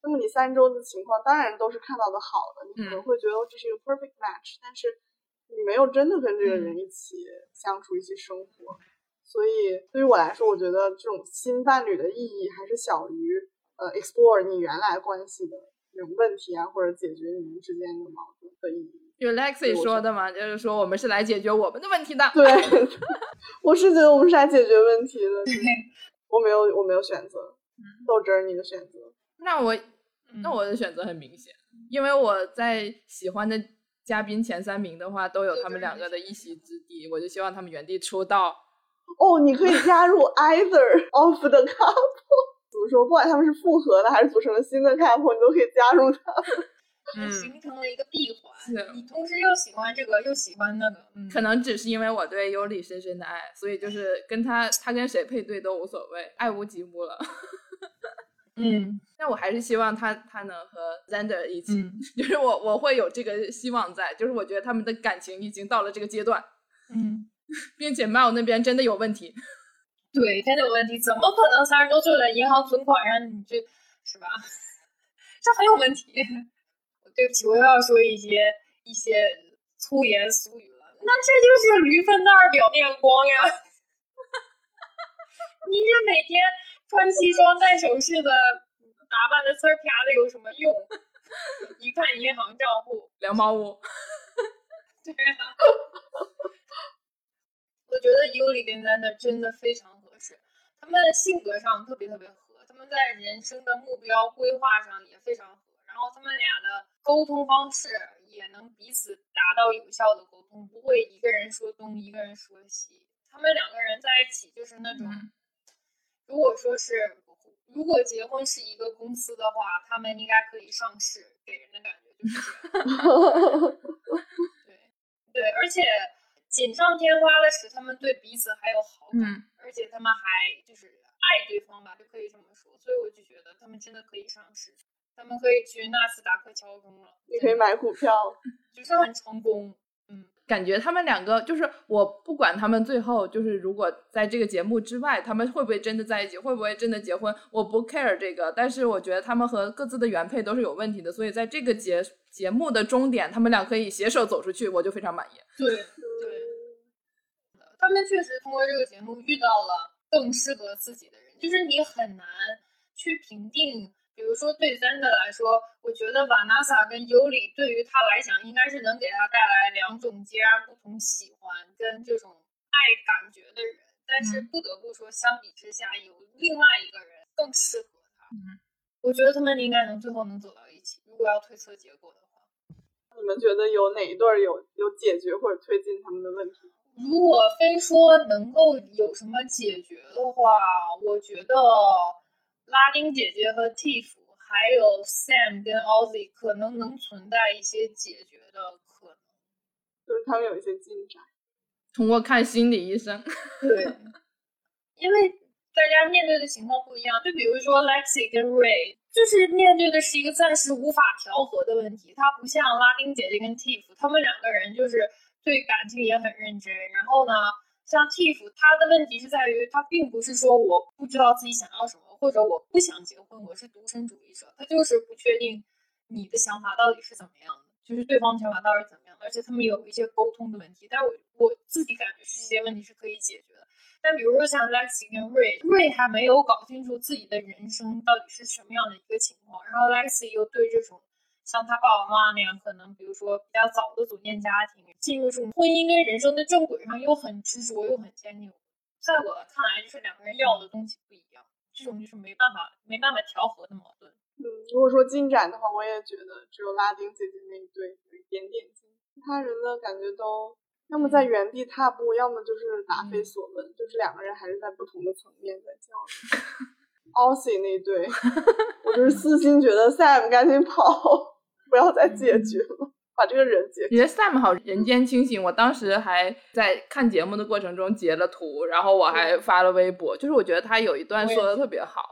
那么你三周的情况当然都是看到的好的，你可能会觉得这是一个 perfect match，但是你没有真的跟这个人一起相处、一起生活，所以对于我来说，我觉得这种新伴侣的意义还是小于呃 explore 你原来关系的那种问题啊，或者解决你们之间的矛盾的意义。有 Lexi 说的嘛，就是说我们是来解决我们的问题的。对，我是觉得我们是来解决问题的。我没有，我没有选择。豆汁儿，你的选择。那我，那我的选择很明显，因为我在喜欢的嘉宾前三名的话，都有他们两个的一席之地，我就希望他们原地出道，哦，你可以加入 either of the couple，怎么说？不管他们是复合的还是组成了新的 couple，你都可以加入他们。嗯，形成了一个闭环。是你同时又喜欢这个，又喜欢那个，嗯，可能只是因为我对尤里深深的爱，所以就是跟他他跟谁配对都无所谓，爱屋及乌了。嗯，但我还是希望他他能和 Zander 一起，嗯 就是我我会有这个希望在，就是我觉得他们的感情已经到了这个阶段，嗯，并且 Mal 那边真的有问题。对，真的有问题，怎么可能三十多岁的银行存款让你这是吧？这很有问题。对不起，我又要说一些一些粗言俗语了。那这就是驴粪蛋儿表面光呀！你这每天穿西装戴首饰的，打扮的呲儿啪的有什么用？一看银行账户，两毛五，对啊，我觉得尤里跟 Zander 真的非常合适，他们性格上特别特别合，他们在人生的目标规划上也非常合，然后他们俩的沟通方式也能彼此达到有效的沟通，不会一个人说东一个人说西。他们两个人在一起就是那种，嗯如果说是如果结婚是一个公司的话，他们应该可以上市，给人的感觉就是这样。对对，而且锦上添花的是他们对彼此还有好感，嗯而且他们还就是爱对方吧，就可以这么说。所以我就觉得他们真的可以上市，他们可以去纳斯达克敲钟了。你可以买股票，就是很成功。嗯，感觉他们两个就是我不管他们最后就是如果在这个节目之外，他们会不会真的在一起，会不会真的结婚，我不 care 这个。但是我觉得他们和各自的原配都是有问题的，所以在这个节节目的终点，他们俩可以携手走出去，我就非常满意。对对，他们确实通过这个节目遇到了更适合自己的人，就是你很难去评定。比如说对 Zander 来说，我觉得瓦纳萨跟尤里对于他来讲，应该是能给他带来两种截然不同喜欢跟这种爱感觉的人。但是不得不说，相比之下，有另外一个人更适合他。嗯，我觉得他们应该能最后能走到一起。如果要推测结果的话，你们觉得有哪一对有有解决或者推进他们的问题？如果非说能够有什么解决的话，我觉得拉丁姐姐和 Tiff 还有 Sam 跟 Ozzy 可能能存在一些解决的可能。就是他们有一些进展。通过看心理医生，对，因为大家面对的情况不一样。就比如说 Lexi 跟 Ray，就是面对的是一个暂时无法调和的问题。他不像拉丁姐姐跟 Tiff，他们两个人就是对感情也很认真。然后呢，像 Tiff，他的问题是在于他并不是说我不知道自己想要什么，或者我不想结婚，我是独身主义者，他就是不确定你的想法到底是怎么样的，就是对方的想法到底是怎么样，而且他们有一些沟通的问题。但我我自己感觉是这些问题是可以解决的。但比如说像 Lexi 跟 Ray，Ray 还没有搞清楚自己的人生到底是什么样的一个情况，然后 Lexi 又对这种像他爸爸妈妈那样，可能比如说比较早的组建家庭，进入这种婚姻跟人生的正轨上又很执着又很坚定。在我看来，就是两个人要的东西不一样，这种就是没办法没办法调和的矛盾。嗯，如果说进展的话，我也觉得只有拉丁姐姐那一对有一点点进，其他人的感觉都要么在原地踏步，要么就是答非所问，就是两个人还是在不同的层面在交流。Aussie 那一对，我就是私心觉得 Sam 赶紧跑，不要再解决了，把这个人解决。我觉得 Sam 好人间清醒。我当时还在看节目的过程中截了图，然后我还发了微博，就是我觉得他有一段说的特别好。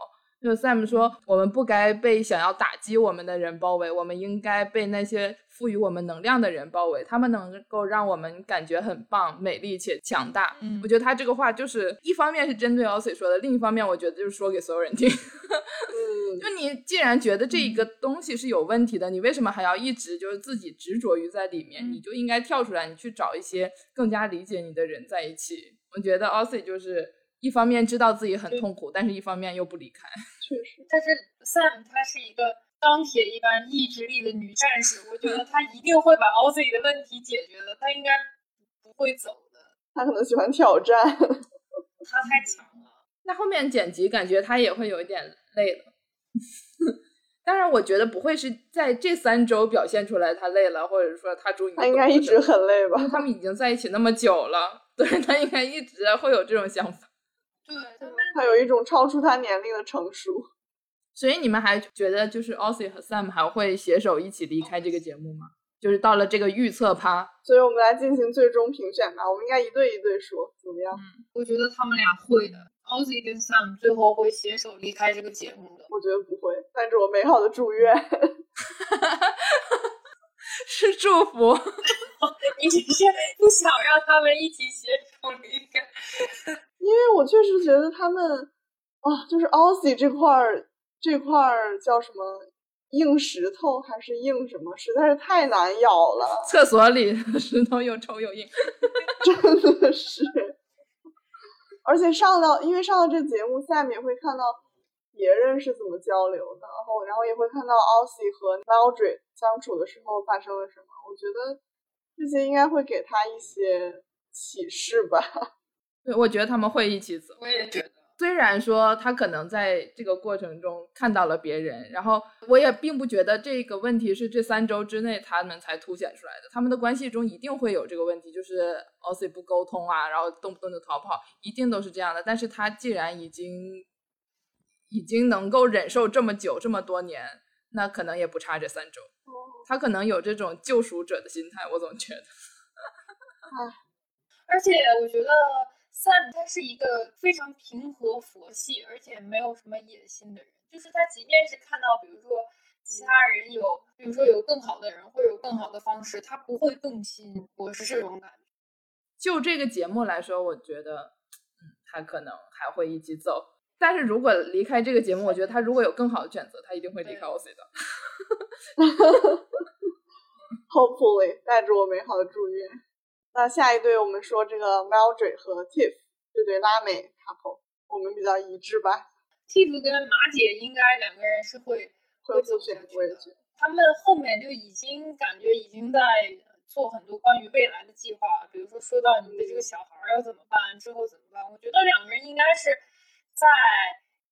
就 Sam 说，我们不该被想要打击我们的人包围，我们应该被那些赋予我们能量的人包围，他们能够让我们感觉很棒、美丽且强大。嗯我觉得他这个话就是一方面是针对 Elsie 说的，另一方面我觉得就是说给所有人听。嗯，就你既然觉得这一个东西是有问题的，你为什么还要一直就是自己执着于在里面？嗯你就应该跳出来，你去找一些更加理解你的人在一起。我觉得 Elsie 就是一方面知道自己很痛苦，但是一方面又不离开。确实，但是 Sam 她是一个钢铁一般意志力的女战士，我觉得她一定会把 Ozzy 的问题解决的，她应该不会走的，她可能喜欢挑战。她太强了。那后面剪辑感觉她也会有一点累了。当然，我觉得不会是在这三周表现出来他累了，或者说他终于他应该一直很累吧因？为他们已经在一起那么久了，对他应该一直会有这种想法。对，他有一种超出他年龄的成熟。所以你们还觉得就是 Ossie 和 Sam 还会携手一起离开这个节目吗？就是到了这个预测趴，所以我们来进行最终评选吧。我们应该一对一对说，怎么样？嗯，我觉得他们俩会的。Ossie 跟 Sam 最后会携手离开这个节目的。我觉得不会，带着我美好的祝愿。是祝福，你只是不想让他们一起携手离开，因为我确实觉得他们啊，就是 Ossie 这块儿这块儿叫什么硬石头还是硬什么，实在是太难咬了。厕所里的石头又臭又硬，真的是。而且上到，因为上到这节目，下面会看到。别人是怎么交流的，然后然后也会看到 Ossie 和 Mildred 相处的时候发生了什么。我觉得这些应该会给他一些启示吧。对，我觉得他们会一起走。我也觉得，虽然说他可能在这个过程中看到了别人，然后我也并不觉得这个问题是这三周之内他们才凸显出来的。他们的关系中一定会有这个问题，就是 Ossie 不沟通啊，然后动不动就逃跑，一定都是这样的。但是他既然已经。已经能够忍受这么久这么多年，那可能也不差这三周。他可能有这种救赎者的心态，我总觉得。而且我觉得 Sam 他是一个非常平和佛系，而且没有什么野心的人。就是他即便是看到，比如说其他人有，比如说有更好的人，或者有更好的方式，他不会动心。我是这种感觉。就这个节目来说，我觉得，嗯，他可能还会一起走。但是如果离开这个节目，我觉得他如果有更好的选择，他一定会离开 OC 的。Hopefully，带着我美好的祝愿。那下一对，我们说这个 Mildred 和 Tiff 这对拉美 couple，我们比较一致吧？Tiff 跟马姐应该两个人是会会走选，我也觉得。他们后面就已经感觉已经在做很多关于未来的计划，比如说说到你的这个小孩要怎么办，之后怎么办？我觉得两个人应该是。在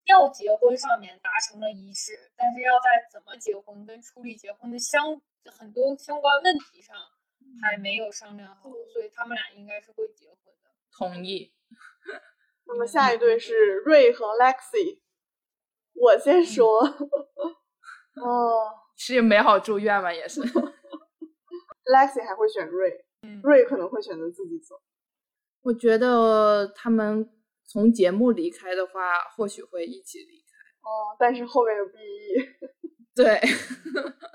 要结婚上面达成了一致，但是要在怎么结婚跟处理结婚的相很多相关问题上还没有商量好，所以他们俩应该是会结婚的。同意。那么下一对是瑞和 Lexi，我先说。哦，是美好祝愿吗？也是。Lexi 还会选瑞，瑞可能会选择自己走。我觉得他们。从节目离开的话，或许会一起离开哦，但是后面有 BE。对，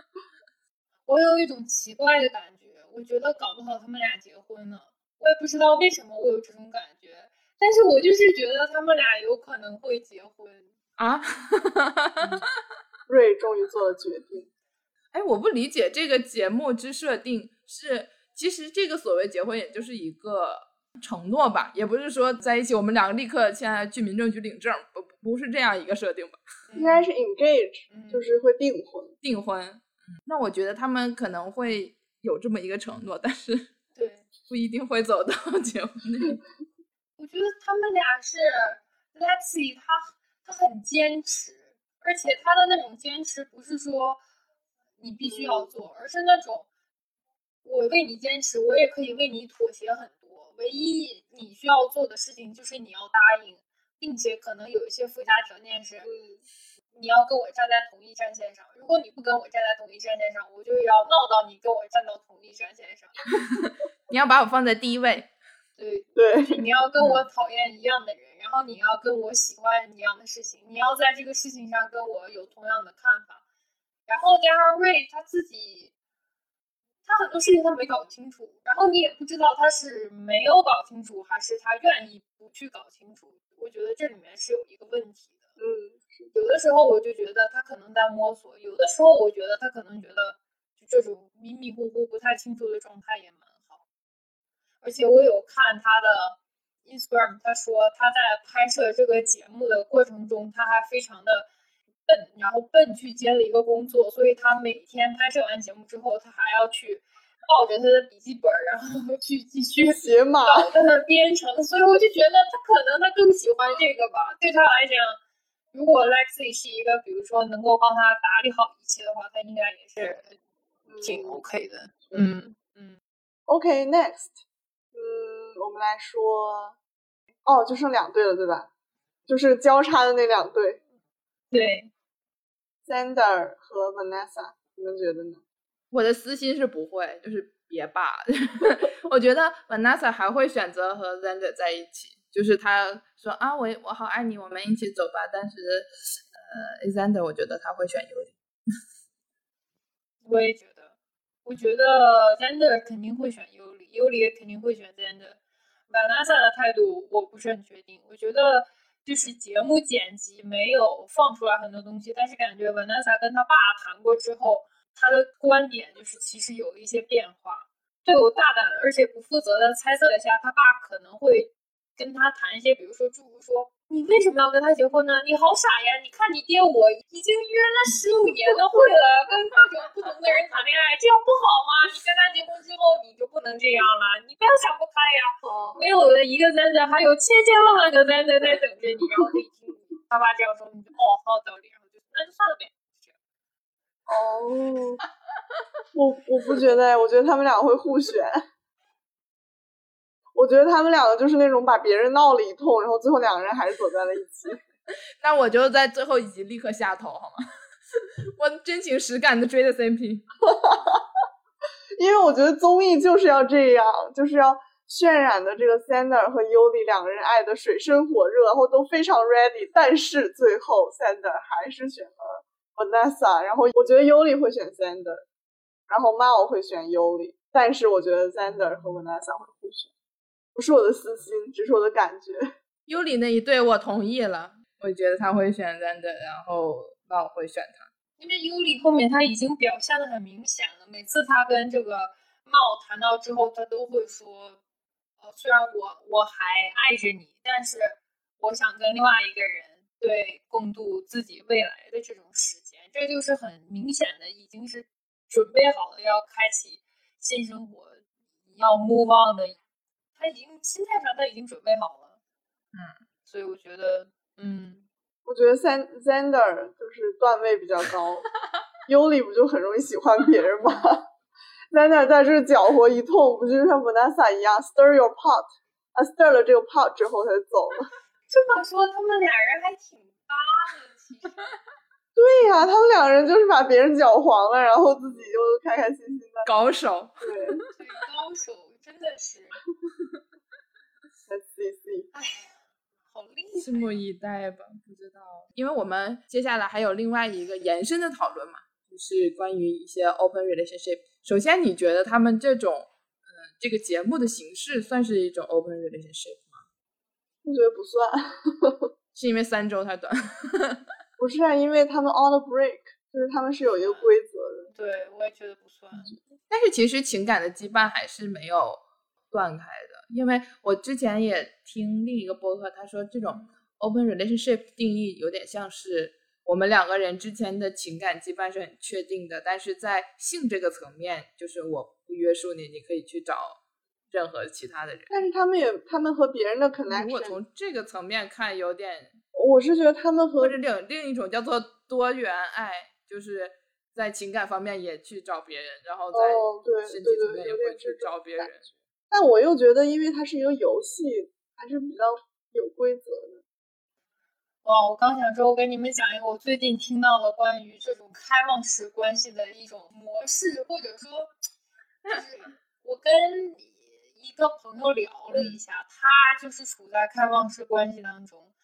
我有一种奇怪的感觉，我觉得搞不好他们俩结婚呢，我也不知道为什么我有这种感觉，但是我就是觉得他们俩有可能会结婚啊。瑞终于做了决定。哎，我不理解这个节目之设定是，其实这个所谓结婚，也就是一个。承诺吧，也不是说在一起，我们两个立刻现在去民政局领证，不不是这样一个设定吧？应该是 engage，就是会订婚。订婚，嗯，那我觉得他们可能会有这么一个承诺，但是对，不一定会走到 结婚那 我觉得他们俩是 Lexi，他他很坚持，而且他的那种坚持不是说你必须要做，而是那种我为你坚持，我也可以为你妥协很多。唯一你需要做的事情就是你要答应，并且可能有一些附加条件是，你要跟我站在同一战线上。如果你不跟我站在同一战线上，我就要闹到你跟我站到同一战线上。你要把我放在第一位。对对，你要跟我讨厌一样的人，然后你要跟我喜欢一样的事情，你要在这个事情上跟我有同样的看法。然后加上瑞他自己。他很多事情他没搞清楚，然后你也不知道他是没有搞清楚，还是他愿意不去搞清楚。我觉得这里面是有一个问题的。嗯，有的时候我就觉得他可能在摸索，有的时候我觉得他可能觉得就这种迷迷糊糊、不太清楚的状态也蛮好。而且我有看他的 Instagram，他说他在拍摄这个节目的过程中，他还非常的。笨，然后笨去接了一个工作，所以他每天拍摄完节目之后，他还要去抱着他的笔记本，然后去继续写码，在那编程。所以我就觉得他可能他更喜欢这个吧。对他来讲，如果 Lexi 是一个，比如说能够帮他打理好一切的话，他应该也是挺 OK 的。嗯嗯。OK，Next，嗯，我们们来说，哦，就剩两对了，对吧？就是交叉的那两对，对，Sander 和 Vanessa，你们觉得呢？我的私心是不会，就是别罢。我觉得 Vanessa 还会选择和 Sander 在一起，就是他说啊，我我好爱你，我们一起走吧。但是，呃，Sander 我觉得他会选尤里。我也觉得，我觉得 Zander 肯定会选尤里，尤里也肯定会选 Zander。Vanessa 的态度我不是很确定，我觉得。就是节目剪辑没有放出来很多东西，但是感觉 Vanessa 跟他爸谈过之后，他的观点就是其实有一些变化。对我大胆而且不负责的猜测一下，他爸可能会跟他谈一些，比如说诸如说。你为什么要跟他结婚呢？你好傻呀！你看你爹，我已经约了十五年的会了，跟各种不同的人谈恋爱，这样不好吗？你跟他结婚之后，你就不能这样了？你不要想不开呀！没有了一个三仔，还有千千万万个三仔在等着你。然后就一听他爸这样说，你就哦，好有道理，然后就那就算了呗。哦，我我不觉得，我觉得他们俩会互选。我觉得他们两个就是那种把别人闹了一通，然后最后两个人还是走在了一起。那我就在最后一集立刻下头，好吗？我真情实感的追的 CP，因为我觉得综艺就是要这样，就是要渲染的这个 Sander 和 Yuli 两个人爱的水深火热，然后都非常 ready。但是最后 Sander 还是选了 Vanessa，然后我觉得 Yuli 会选 Sander，然后 Mao 会选 Yuli，但是我觉得 Sander 和 Vanessa 会互选。不是我的私心，只是我的感觉。尤里那一对我同意了，我觉得他会选 Zander，然后那我会选他。因为尤里后面他已经表现的很明显了，每次他跟这个茂谈到之后，他都会说：“呃，虽然我我还爱着你，但是我想跟另外一个人对共度自己未来的这种时间。”这就是很明显的，已经是准备好了要开启新生活，要 move on 的。他已经心态上他已经准备好了，嗯，所以我觉得，嗯，我觉得 Zander 就是段位比较高，尤里不就很容易喜欢别人吗？Zander 在这搅和一通，不就像 Vanessa 一样 stir your pot，他 stir 了这个 pot 之后他就走了。这么说，他们俩人还挺搭的，其实。对呀，他们两个人就是把别人搅黄了，然后自己就开开心心的。高手，对，高手。真的是 好厉害！拭目以待吧，不知道，因为我们接下来还有另外一个延伸的讨论嘛，就是关于一些 open relationship。首先，你觉得他们这种，呃，这个节目的形式算是一种 open relationship 吗？我觉得不算，是因为三周太短。不是啊，因为他们 on the break，就是他们是有一个规则的。对，我也觉得不算。但是其实情感的羁绊还是没有断开的，因为我之前也听另一个播客，他说这种 open relationship 定义有点像是我们两个人之间的情感羁绊是很确定的，但是在性这个层面，就是我不约束你，你可以去找任何其他的人。但是他们也，他们和别人的可能，如果从这个层面看，有点，我是觉得他们和或者另另一种叫做多元爱，就是。在情感方面也去找别人，然后在身体层面也会去找别人。但我又觉得，因为它是一个游戏，还是比较有规则的。哇！我刚想说，我给你们讲一个我最近听到的关于这种开放式关系的一种模式，或者说，就是我跟一个朋友聊了一下，他就是处在开放式关系当中。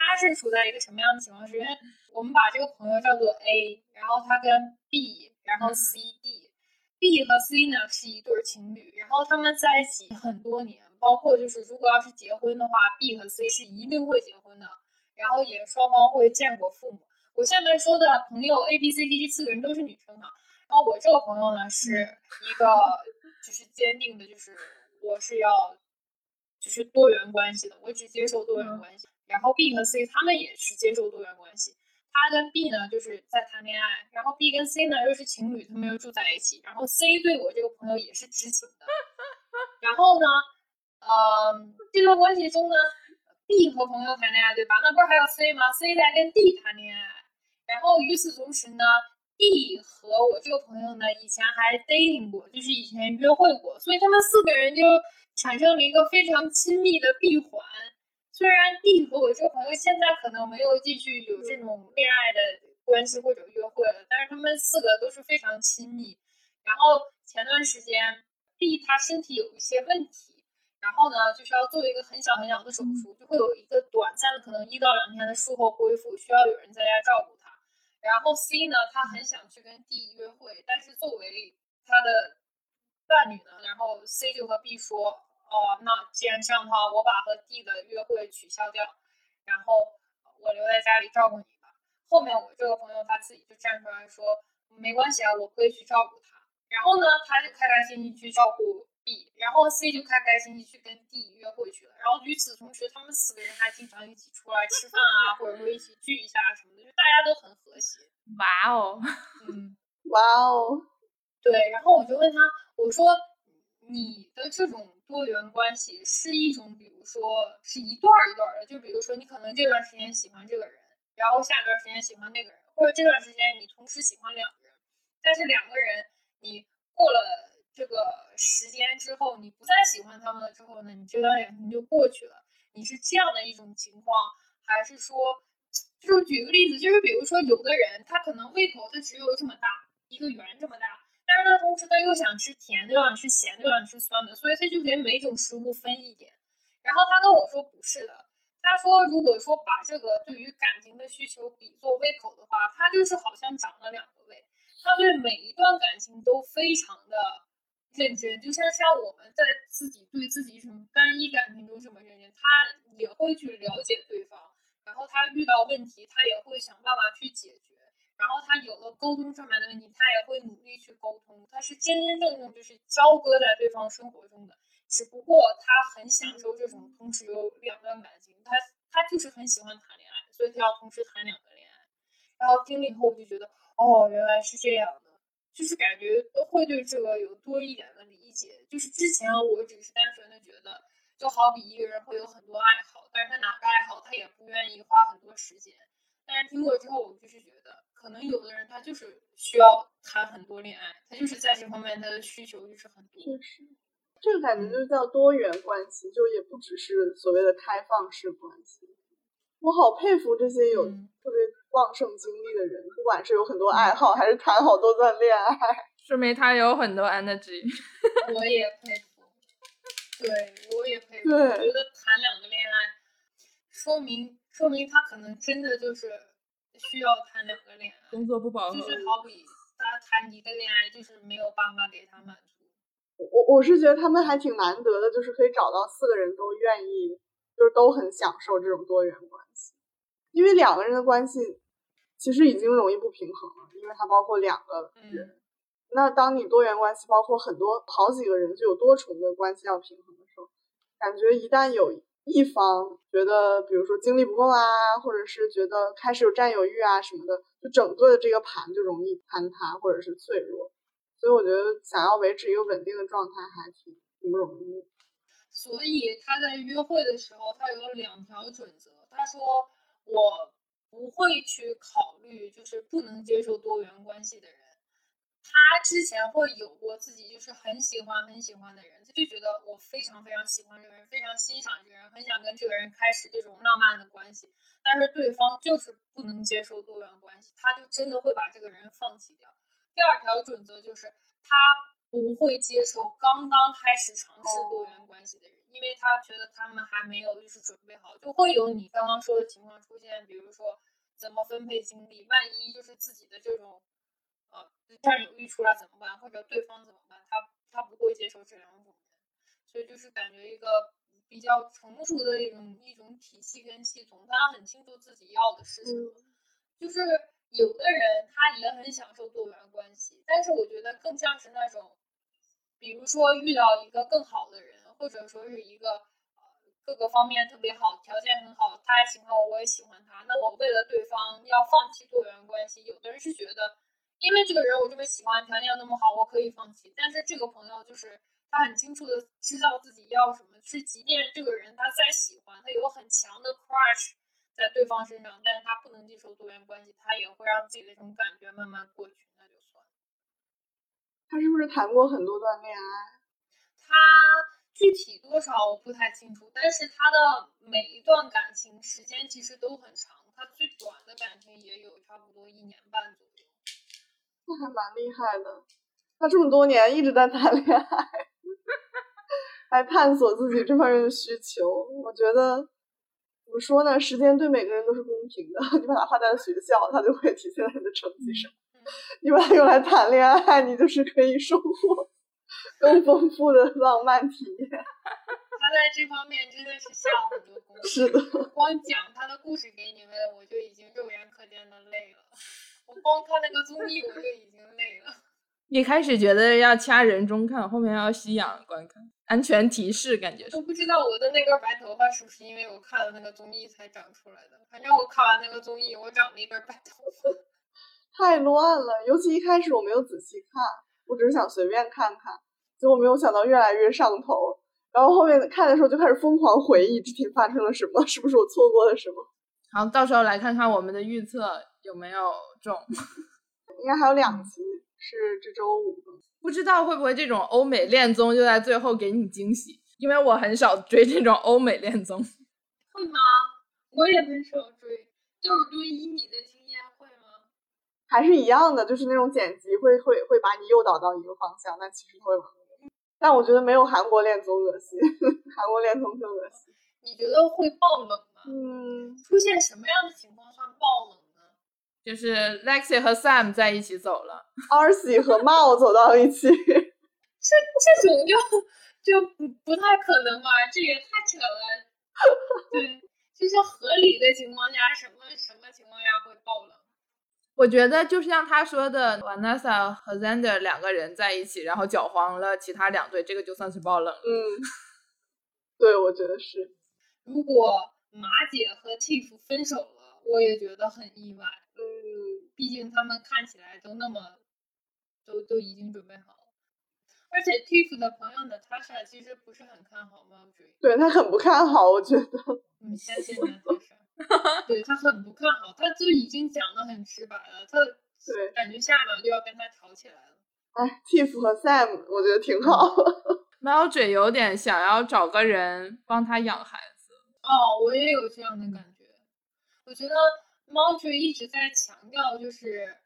他是处在一个什么样的情况？是因为我们把这个朋友叫做 A，然后他跟 B，然后 C、D，B 和 C 呢是一对情侣，然后他们在一起很多年，包括就是如果要是结婚的话，B 和 C 是一定会结婚的，然后也双方会见过父母。我下面说的朋友 A、B、C、D 这四个人都是女生啊，然后我这个朋友呢是一个就是坚定的，就是我是要就是多元关系的，我只接受多元关系。然后 B 和 C 他们也是接受多元关系，他跟 B 呢就是在谈恋爱，然后 B 跟 C 呢又是情侣，他们又住在一起。然后 C 对我这个朋友也是知情的。然后呢，呃，这段关系中呢，B 和朋友谈恋爱，对吧？那不是还有 C 吗？C 在跟 D 谈恋爱。然后与此同时呢，D 和我这个朋友呢以前还 dating 过，就是以前约会过，所以他们四个人就产生了一个非常亲密的闭环。虽然 D 和我这个朋友现在可能没有继续有这种恋爱的关系或者约会了，但是他们四个都是非常亲密。然后前段时间 D 他身体有一些问题，然后呢就是要做一个很小很小的手术，就会有一个短暂的可能一到两天的术后恢复，需要有人在家照顾他。然后 C 呢，他很想去跟 D 约会，但是作为他的伴侣呢，然后 C 就和 B 说：“哦，那既然这样的话，我把和 D 的约会取消掉，然后我留在家里照顾你吧。”后面我这个朋友他自己就站出来说：“没关系啊，我可以去照顾他。”然后呢，他就开开心心去照顾 B，然后 C 就开开心心去跟 D 约会去了。然后与此同时，他们四个人还经常一起出来吃饭啊，或者说一起聚一下什么的，就大家都很和谐。哇哦，嗯，哇哦，对。然后我就问他，我说你的这种多元关系是一种，比如说是一段一段的，就比如说你可能这段时间喜欢这个人，然后下段时间喜欢那个人，或者这段时间你同时喜欢两个人，但是两个人你过了这个时间之后，你不再喜欢他们了之后呢，你这段感情就过去了。你是这样的一种情况，还是说？就是举个例子，就是比如说，有的人他可能胃口他只有这么大一个圆这么大，但是他同时他又想吃甜的，又想吃咸的，又想吃酸的，所以他就给每种食物分一点。然后他跟我说不是的，他说如果说把这个对于感情的需求比作胃口的话，他就是好像长了两个胃，他对每一段感情都非常的认真，就像像我们在自己对自己什么单一感情中这么认真，他也会去了解对方。然后他遇到问题，他也会想办法去解决。然后他有了沟通上面的问题，他也会努力去沟通。他是真真正正就是交割在对方生活中的。只不过他很享受这种同时有两段感情，他他就是很喜欢谈恋爱，所以他要同时谈两个恋爱。然后听了以后，我就觉得，哦，原来是这样的，就是感觉都会对这个有多一点的理解。就是之前我只是单纯的觉得。就好比一个人会有很多爱好，但是他哪个爱好他也不愿意花很多时间。但是听过之后，我就是觉得，可能有的人他就是需要谈很多恋爱，他就是在这方面他的需求就是很多。确实，这个感觉就是叫多元关系，就也不只是所谓的开放式关系。我好佩服这些有特别旺盛精力的人，不管是有很多爱好，还是谈好多段恋爱，说明他有很多 energy。我也佩服。对，我也佩服。我觉得谈两个恋爱，说明说明他可能真的就是需要谈两个恋爱。工作不饱和。就是好比他谈一个恋爱，就是没有办法给他满足。我我是觉得他们还挺难得的，就是可以找到四个人都愿意，就是都很享受这种多元关系。因为两个人的关系其实已经容易不平衡了，因为它包括两个人。那当你多元关系包括很多好几个人，就有多重的关系要平衡的时候，感觉一旦有一方觉得，比如说精力不够啊，或者是觉得开始有占有欲啊什么的，就整个的这个盘就容易坍塌或者是脆弱。所以我觉得想要维持一个稳定的状态还挺挺不容易。所以他在约会的时候，他有两条准则。他说我不会去考虑就是不能接受多元关系的人。他之前会有过自己就是很喜欢很喜欢的人，他就觉得我非常非常喜欢这个人，非常欣赏这个人，很想跟这个人开始这种浪漫的关系。但是对方就是不能接受多元关系，他就真的会把这个人放弃掉。第二条准则就是他不会接受刚刚开始尝试多元关系的人，因为他觉得他们还没有就是准备好，就会有你刚刚说的情况出现，比如说怎么分配精力，万一就是自己的这种。呃，占有欲出来怎么办？或者对方怎么办？他他不会接受这两种人，所以就是感觉一个比较成熟的一种一种体系跟系统，他很清楚自己要的是什么。就是有的人他也很享受多元关系，但是我觉得更像是那种，比如说遇到一个更好的人，或者说是一个呃各个方面特别好，条件很好，他也喜欢我，我也喜欢他，那我为了对方要放弃多元关系。有的人是觉得。因为这个人我这么喜欢，条件又那么好，我可以放弃。但是这个朋友就是他很清楚的知道自己要什么，是即便这个人他再喜欢，他有很强的 crush 在对方身上，但是他不能接受多元关系，他也会让自己的这种感觉慢慢过去，那就算了。他是不是谈过很多段恋爱？他具体多少我不太清楚，但是他的每一段感情时间其实都很长，他最短的感情也有差不多一年半左右。那还蛮厉害的，他这么多年一直在谈恋爱，来探索自己这方面的需求。我觉得怎么说呢？时间对每个人都是公平的，你把它花在了学校，它就会体现在你的成绩上；你把它用来谈恋爱，你就是可以收获更丰富的浪漫体验。他在这方面真的是下了很多功夫。是的，光讲他的故事给你们，我就已经肉眼可见的累了。我光看那个综艺我就已经累了。一开始觉得要掐人中看，后面要吸氧观看，安全提示感觉是。我不知道我的那根白头发是不是因为我看了那个综艺才长出来的。反正我看完那个综艺，我长了一根白头发。太乱了，尤其一开始我没有仔细看，我只是想随便看看，结果没有想到越来越上头。然后后面看的时候就开始疯狂回忆之前发生了什么，是不是我错过了什么？好，到时候来看看我们的预测有没有中。应该还有两集是这周五，不知道会不会这种欧美恋综就在最后给你惊喜？因为我很少追这种欧美恋综。会吗？我也很少追。就是对以你的经验会吗？还是一样的，就是那种剪辑会会会把你诱导到一个方向，但其实会。但我觉得没有韩国恋综恶心，韩国恋综更恶心。你觉得会爆冷吗？嗯，出现什么样的情况算爆冷？就是 Lexi 和 Sam 在一起走了，Arcy 和 Mao 走到一起，这这种就就不不太可能吧？这也太扯了。对，就是合理的情况下，什么什么情况下会爆冷？我觉得就像他说的，Vanessa 和 Zander 两个人在一起，然后搅黄了其他两队，这个就算是爆冷。嗯，对，我觉得是。如果马姐和 Tiff 分手了，我也觉得很意外。嗯，毕竟他们看起来都那么，都都已经准备好了，而且 Tiff 的朋友 Natasha 其实不是很看好 Marjorie，对他很不看好，我觉得。你相信 Natasha？对他很不看好，他就已经讲的很直白了，他对感觉下秒就要跟他吵起来了。哎，Tiff 和 Sam 我觉得挺好。Marjorie 有点想要找个人帮他养孩子。哦，我也有这样的感觉，我觉得。猫就一直在强调，就是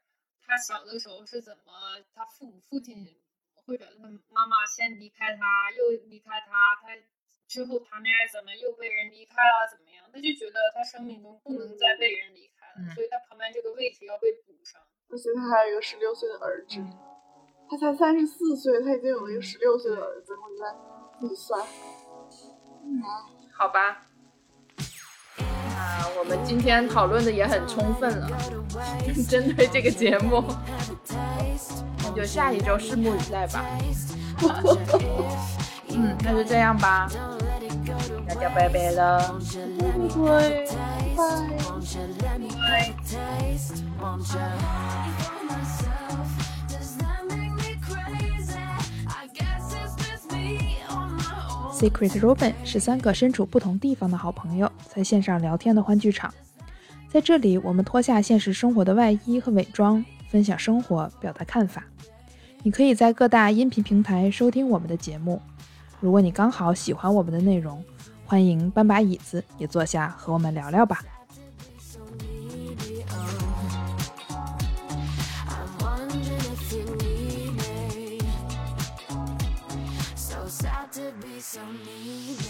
他小的时候是怎么，他父母父亲或者他妈妈先离开他，又离开他，他之后谈恋爱怎么又被人离开了，怎么样？他就觉得他生命中不能再被人离开了，所以他旁边这个位置要被补上。而且他还有一个十六岁的儿子，他才三十四岁，他已经有了一个十六岁的儿子，我在自己算。嗯，好吧。啊，我们今天讨论的也很充分了，针对这个节目，那就下一周拭目以待吧。嗯，那就这样吧，大家拜拜了，拜拜。Secret Robin 是三个身处不同地方的好朋友在线上聊天的欢聚场，在这里，我们脱下现实生活的外衣和伪装，分享生活，表达看法。你可以在各大音频平台收听我们的节目。如果你刚好喜欢我们的内容，欢迎搬把椅子，也坐下和我们聊聊吧。so need.